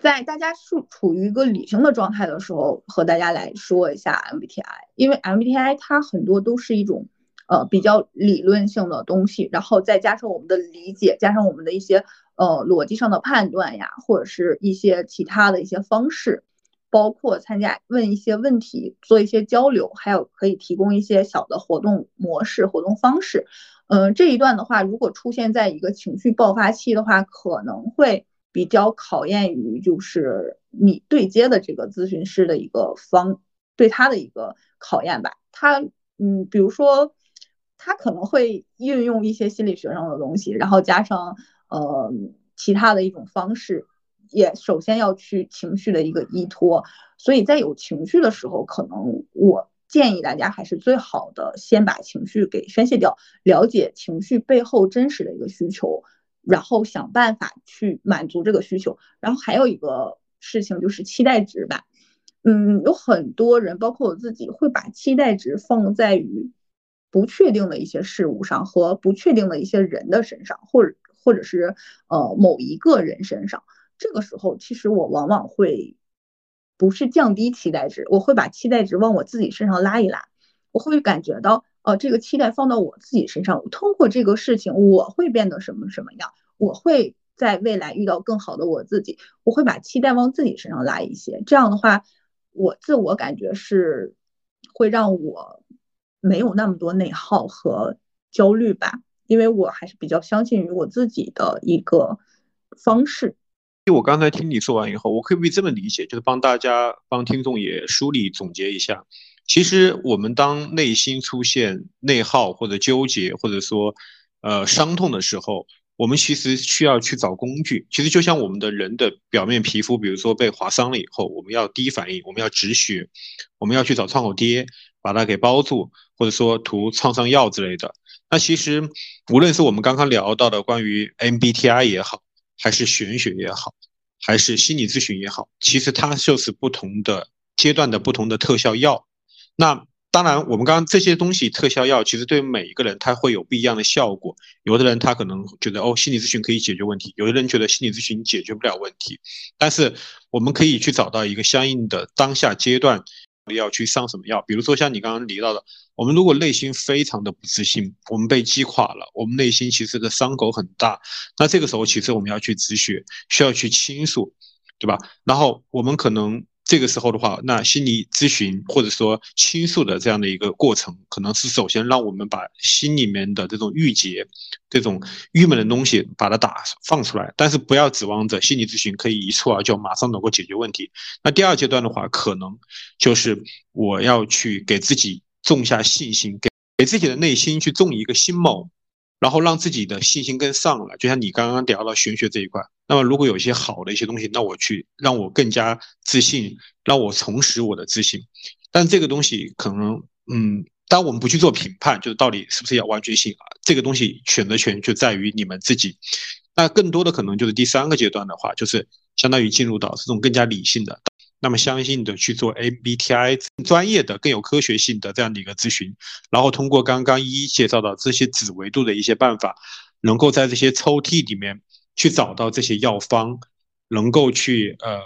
在大家处处于一个理性的状态的时候，和大家来说一下 MBTI，因为 MBTI 它很多都是一种呃比较理论性的东西，然后再加上我们的理解，加上我们的一些。呃，逻辑上的判断呀，或者是一些其他的一些方式，包括参加问一些问题，做一些交流，还有可以提供一些小的活动模式、活动方式。嗯，这一段的话，如果出现在一个情绪爆发期的话，可能会比较考验于就是你对接的这个咨询师的一个方对他的一个考验吧。他嗯，比如说他可能会运用一些心理学上的东西，然后加上。呃，其他的一种方式，也首先要去情绪的一个依托，所以在有情绪的时候，可能我建议大家还是最好的先把情绪给宣泄掉，了解情绪背后真实的一个需求，然后想办法去满足这个需求。然后还有一个事情就是期待值吧，嗯，有很多人，包括我自己，会把期待值放在于不确定的一些事物上和不确定的一些人的身上，或者。或者是呃某一个人身上，这个时候其实我往往会不是降低期待值，我会把期待值往我自己身上拉一拉，我会感觉到哦这个期待放到我自己身上，通过这个事情我会变得什么什么样，我会在未来遇到更好的我自己，我会把期待往自己身上拉一些，这样的话我自我感觉是会让我没有那么多内耗和焦虑吧。因为我还是比较相信于我自己的一个方式。就我刚才听你说完以后，我可不可以这么理解，就是帮大家、帮听众也梳理总结一下？其实我们当内心出现内耗或者纠结，或者说呃伤痛的时候，我们其实需要去找工具。其实就像我们的人的表面皮肤，比如说被划伤了以后，我们要第一反应，我们要止血，我们要去找创口贴把它给包住，或者说涂创伤药之类的。那其实，无论是我们刚刚聊到的关于 MBTI 也好，还是玄学也好，还是心理咨询也好，其实它就是不同的阶段的不同的特效药。那当然，我们刚刚这些东西特效药，其实对每一个人他会有不一样的效果。有的人他可能觉得哦，心理咨询可以解决问题；有的人觉得心理咨询解决不了问题。但是我们可以去找到一个相应的当下阶段。要去上什么药？比如说像你刚刚提到的，我们如果内心非常的不自信，我们被击垮了，我们内心其实的伤口很大，那这个时候其实我们要去止血，需要去倾诉，对吧？然后我们可能。这个时候的话，那心理咨询或者说倾诉的这样的一个过程，可能是首先让我们把心里面的这种郁结、这种郁闷的东西把它打放出来。但是不要指望着心理咨询可以一蹴而就，马上能够解决问题。那第二阶段的话，可能就是我要去给自己种下信心，给给自己的内心去种一个心锚。然后让自己的信心更上来，就像你刚刚聊到玄学这一块。那么如果有一些好的一些东西，那我去让我更加自信，让我重拾我的自信。但这个东西可能，嗯，当我们不去做评判，就是到底是不是要完全性啊？这个东西选择权就在于你们自己。那更多的可能就是第三个阶段的话，就是相当于进入到这种更加理性的。那么相信的去做 MBTI 专业的、更有科学性的这样的一个咨询，然后通过刚刚一一介绍的这些子维度的一些办法，能够在这些抽屉里面去找到这些药方，能够去呃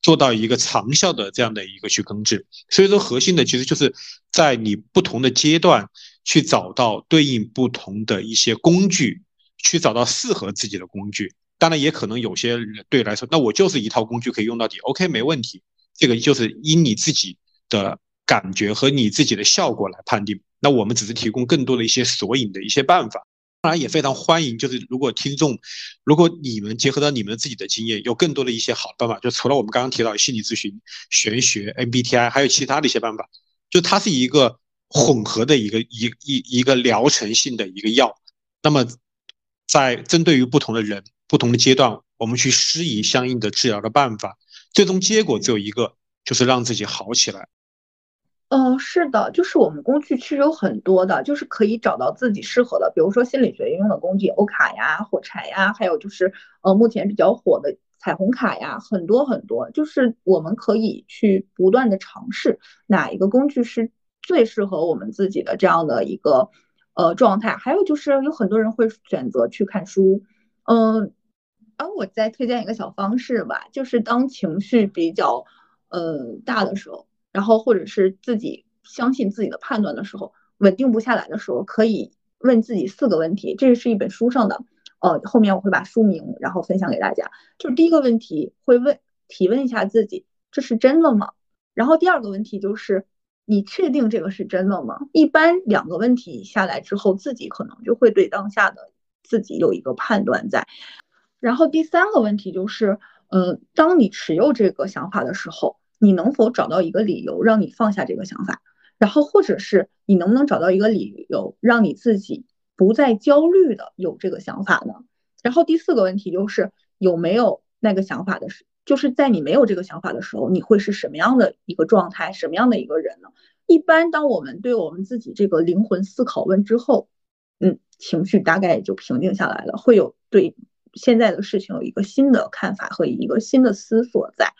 做到一个长效的这样的一个去根治。所以说，核心的其实就是在你不同的阶段去找到对应不同的一些工具，去找到适合自己的工具。当然也可能有些对来说，那我就是一套工具可以用到底，OK 没问题。这个就是因你自己的感觉和你自己的效果来判定。那我们只是提供更多的一些索引的一些办法。当然也非常欢迎，就是如果听众，如果你们结合到你们自己的经验，有更多的一些好的办法，就除了我们刚刚提到的心理咨询、玄学、MBTI，还有其他的一些办法，就它是一个混合的一个一一一个疗程性的一个药。那么在针对于不同的人。不同的阶段，我们去施以相应的治疗的办法，最终结果只有一个，就是让自己好起来。嗯，是的，就是我们工具其实有很多的，就是可以找到自己适合的，比如说心理学应用的工具，欧卡呀、火柴呀，还有就是呃目前比较火的彩虹卡呀，很多很多，就是我们可以去不断的尝试哪一个工具是最适合我们自己的这样的一个呃状态。还有就是有很多人会选择去看书。嗯，啊，我再推荐一个小方式吧，就是当情绪比较呃大的时候，然后或者是自己相信自己的判断的时候，稳定不下来的时候，可以问自己四个问题。这是一本书上的，呃，后面我会把书名然后分享给大家。就是第一个问题会问提问一下自己，这是真的吗？然后第二个问题就是你确定这个是真的吗？一般两个问题下来之后，自己可能就会对当下的。自己有一个判断在，然后第三个问题就是，嗯，当你持有这个想法的时候，你能否找到一个理由让你放下这个想法？然后或者是你能不能找到一个理由让你自己不再焦虑的有这个想法呢？然后第四个问题就是有没有那个想法的时，就是在你没有这个想法的时候，你会是什么样的一个状态，什么样的一个人呢？一般当我们对我们自己这个灵魂思考问之后。嗯，情绪大概也就平静下来了，会有对现在的事情有一个新的看法和一个新的思索在。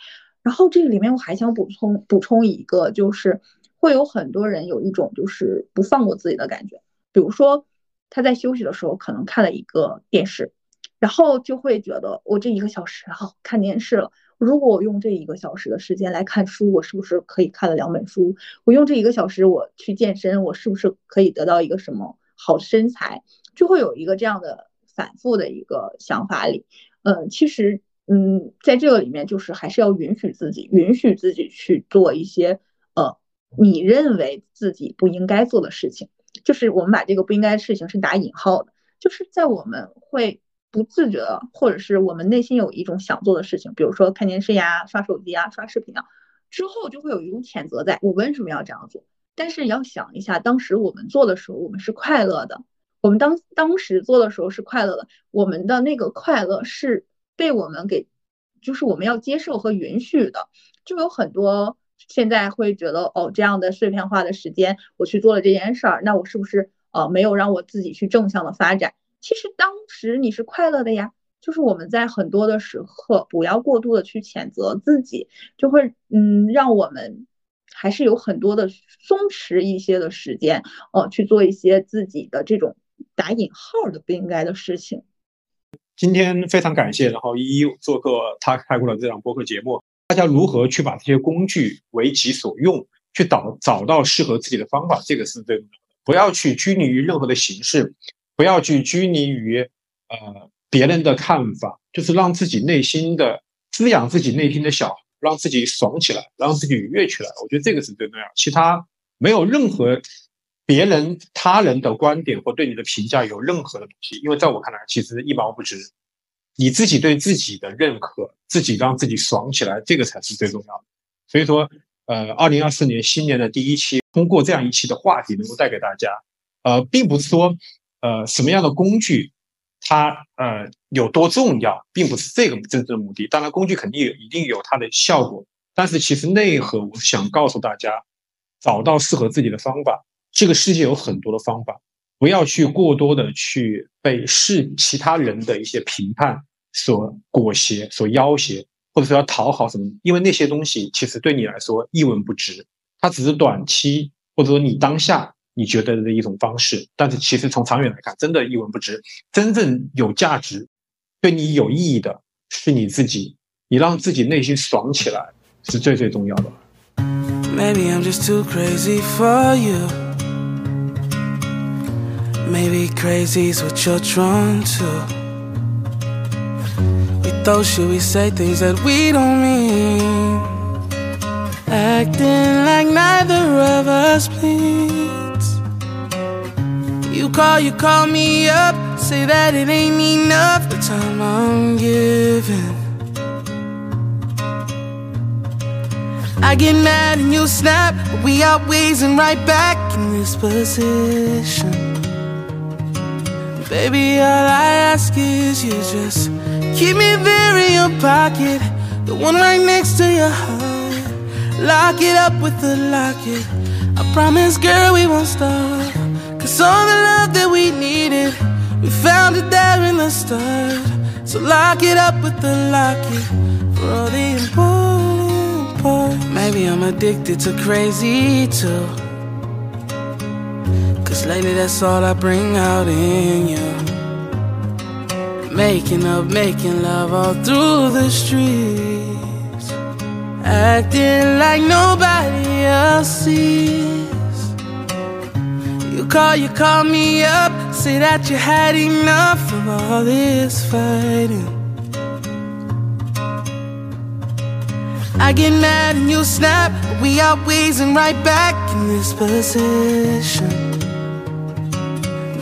然后这个里面我还想补充补充一个，就是会有很多人有一种就是不放过自己的感觉，比如说他在休息的时候可能看了一个电视，然后就会觉得我这一个小时哈看电视了，如果我用这一个小时的时间来看书，我是不是可以看了两本书？我用这一个小时我去健身，我是不是可以得到一个什么？好身材就会有一个这样的反复的一个想法里，嗯，其实，嗯，在这个里面就是还是要允许自己，允许自己去做一些，呃，你认为自己不应该做的事情，就是我们把这个不应该的事情是打引号的，就是在我们会不自觉，或者是我们内心有一种想做的事情，比如说看电视呀、刷手机啊、刷视频啊，之后就会有一种谴责，在我为什么要这样做？但是你要想一下，当时我们做的时候，我们是快乐的。我们当当时做的时候是快乐的，我们的那个快乐是被我们给，就是我们要接受和允许的。就有很多现在会觉得，哦，这样的碎片化的时间，我去做了这件事儿，那我是不是呃没有让我自己去正向的发展？其实当时你是快乐的呀。就是我们在很多的时刻，不要过度的去谴责自己，就会嗯让我们。还是有很多的松弛一些的时间，哦，去做一些自己的这种打引号的不应该的事情。今天非常感谢，然后一一做客他开过的这档播客节目，大家如何去把这些工具为己所用，去找找到适合自己的方法，这个是最重要的。不要去拘泥于任何的形式，不要去拘泥于呃别人的看法，就是让自己内心的滋养自己内心的小让自己爽起来，让自己愉悦起来。我觉得这个是最重要，其他没有任何别人他人的观点或对你的评价有任何的东西，因为在我看来，其实一毛不值。你自己对自己的认可，自己让自己爽起来，这个才是最重要的。所以说，呃，二零二四年新年的第一期，通过这样一期的话题，能够带给大家，呃，并不是说，呃，什么样的工具，它呃有多重要，并不是这个真正的目的。当然，工具肯定有一定有它的效果，但是其实内核，我想告诉大家，找到适合自己的方法。这个世界有很多的方法。不要去过多的去被是其他人的一些评判所裹挟、所要挟，或者说要讨好什么，因为那些东西其实对你来说一文不值，它只是短期或者说你当下你觉得的一种方式，但是其实从长远来看，真的一文不值。真正有价值、对你有意义的是你自己，你让自己内心爽起来是最最重要的。Maybe I'm just too crazy for you. Maybe crazy is what you're drawn to. We though should we say things that we don't mean? Acting like neither of us bleeds. You call, you call me up, say that it ain't enough the time I'm giving. I get mad and you snap, but we always and right back in this position. Baby, all I ask is you just keep me there in your pocket, the one right next to your heart. Lock it up with the locket. I promise, girl, we won't stop. Cause all the love that we needed, we found it there in the start. So lock it up with the locket for all the important parts. Maybe I'm addicted to crazy too. Cause lately that's all I bring out in you. Making up, making love all through the streets. Acting like nobody else sees. Call, you call me up, say that you had enough of all this fighting. I get mad and you snap, we always and right back in this position.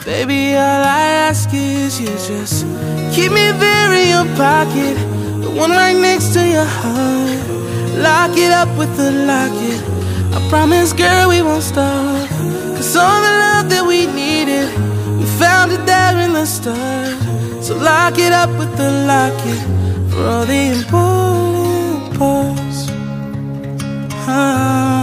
Baby, all I ask is you just keep me there in your pocket, the one right next to your heart. Lock it up with the locket. I promise, girl, we won't stop. Cause all the love that we needed, we found it there in the start. So lock it up with the locket for all the important parts. Oh.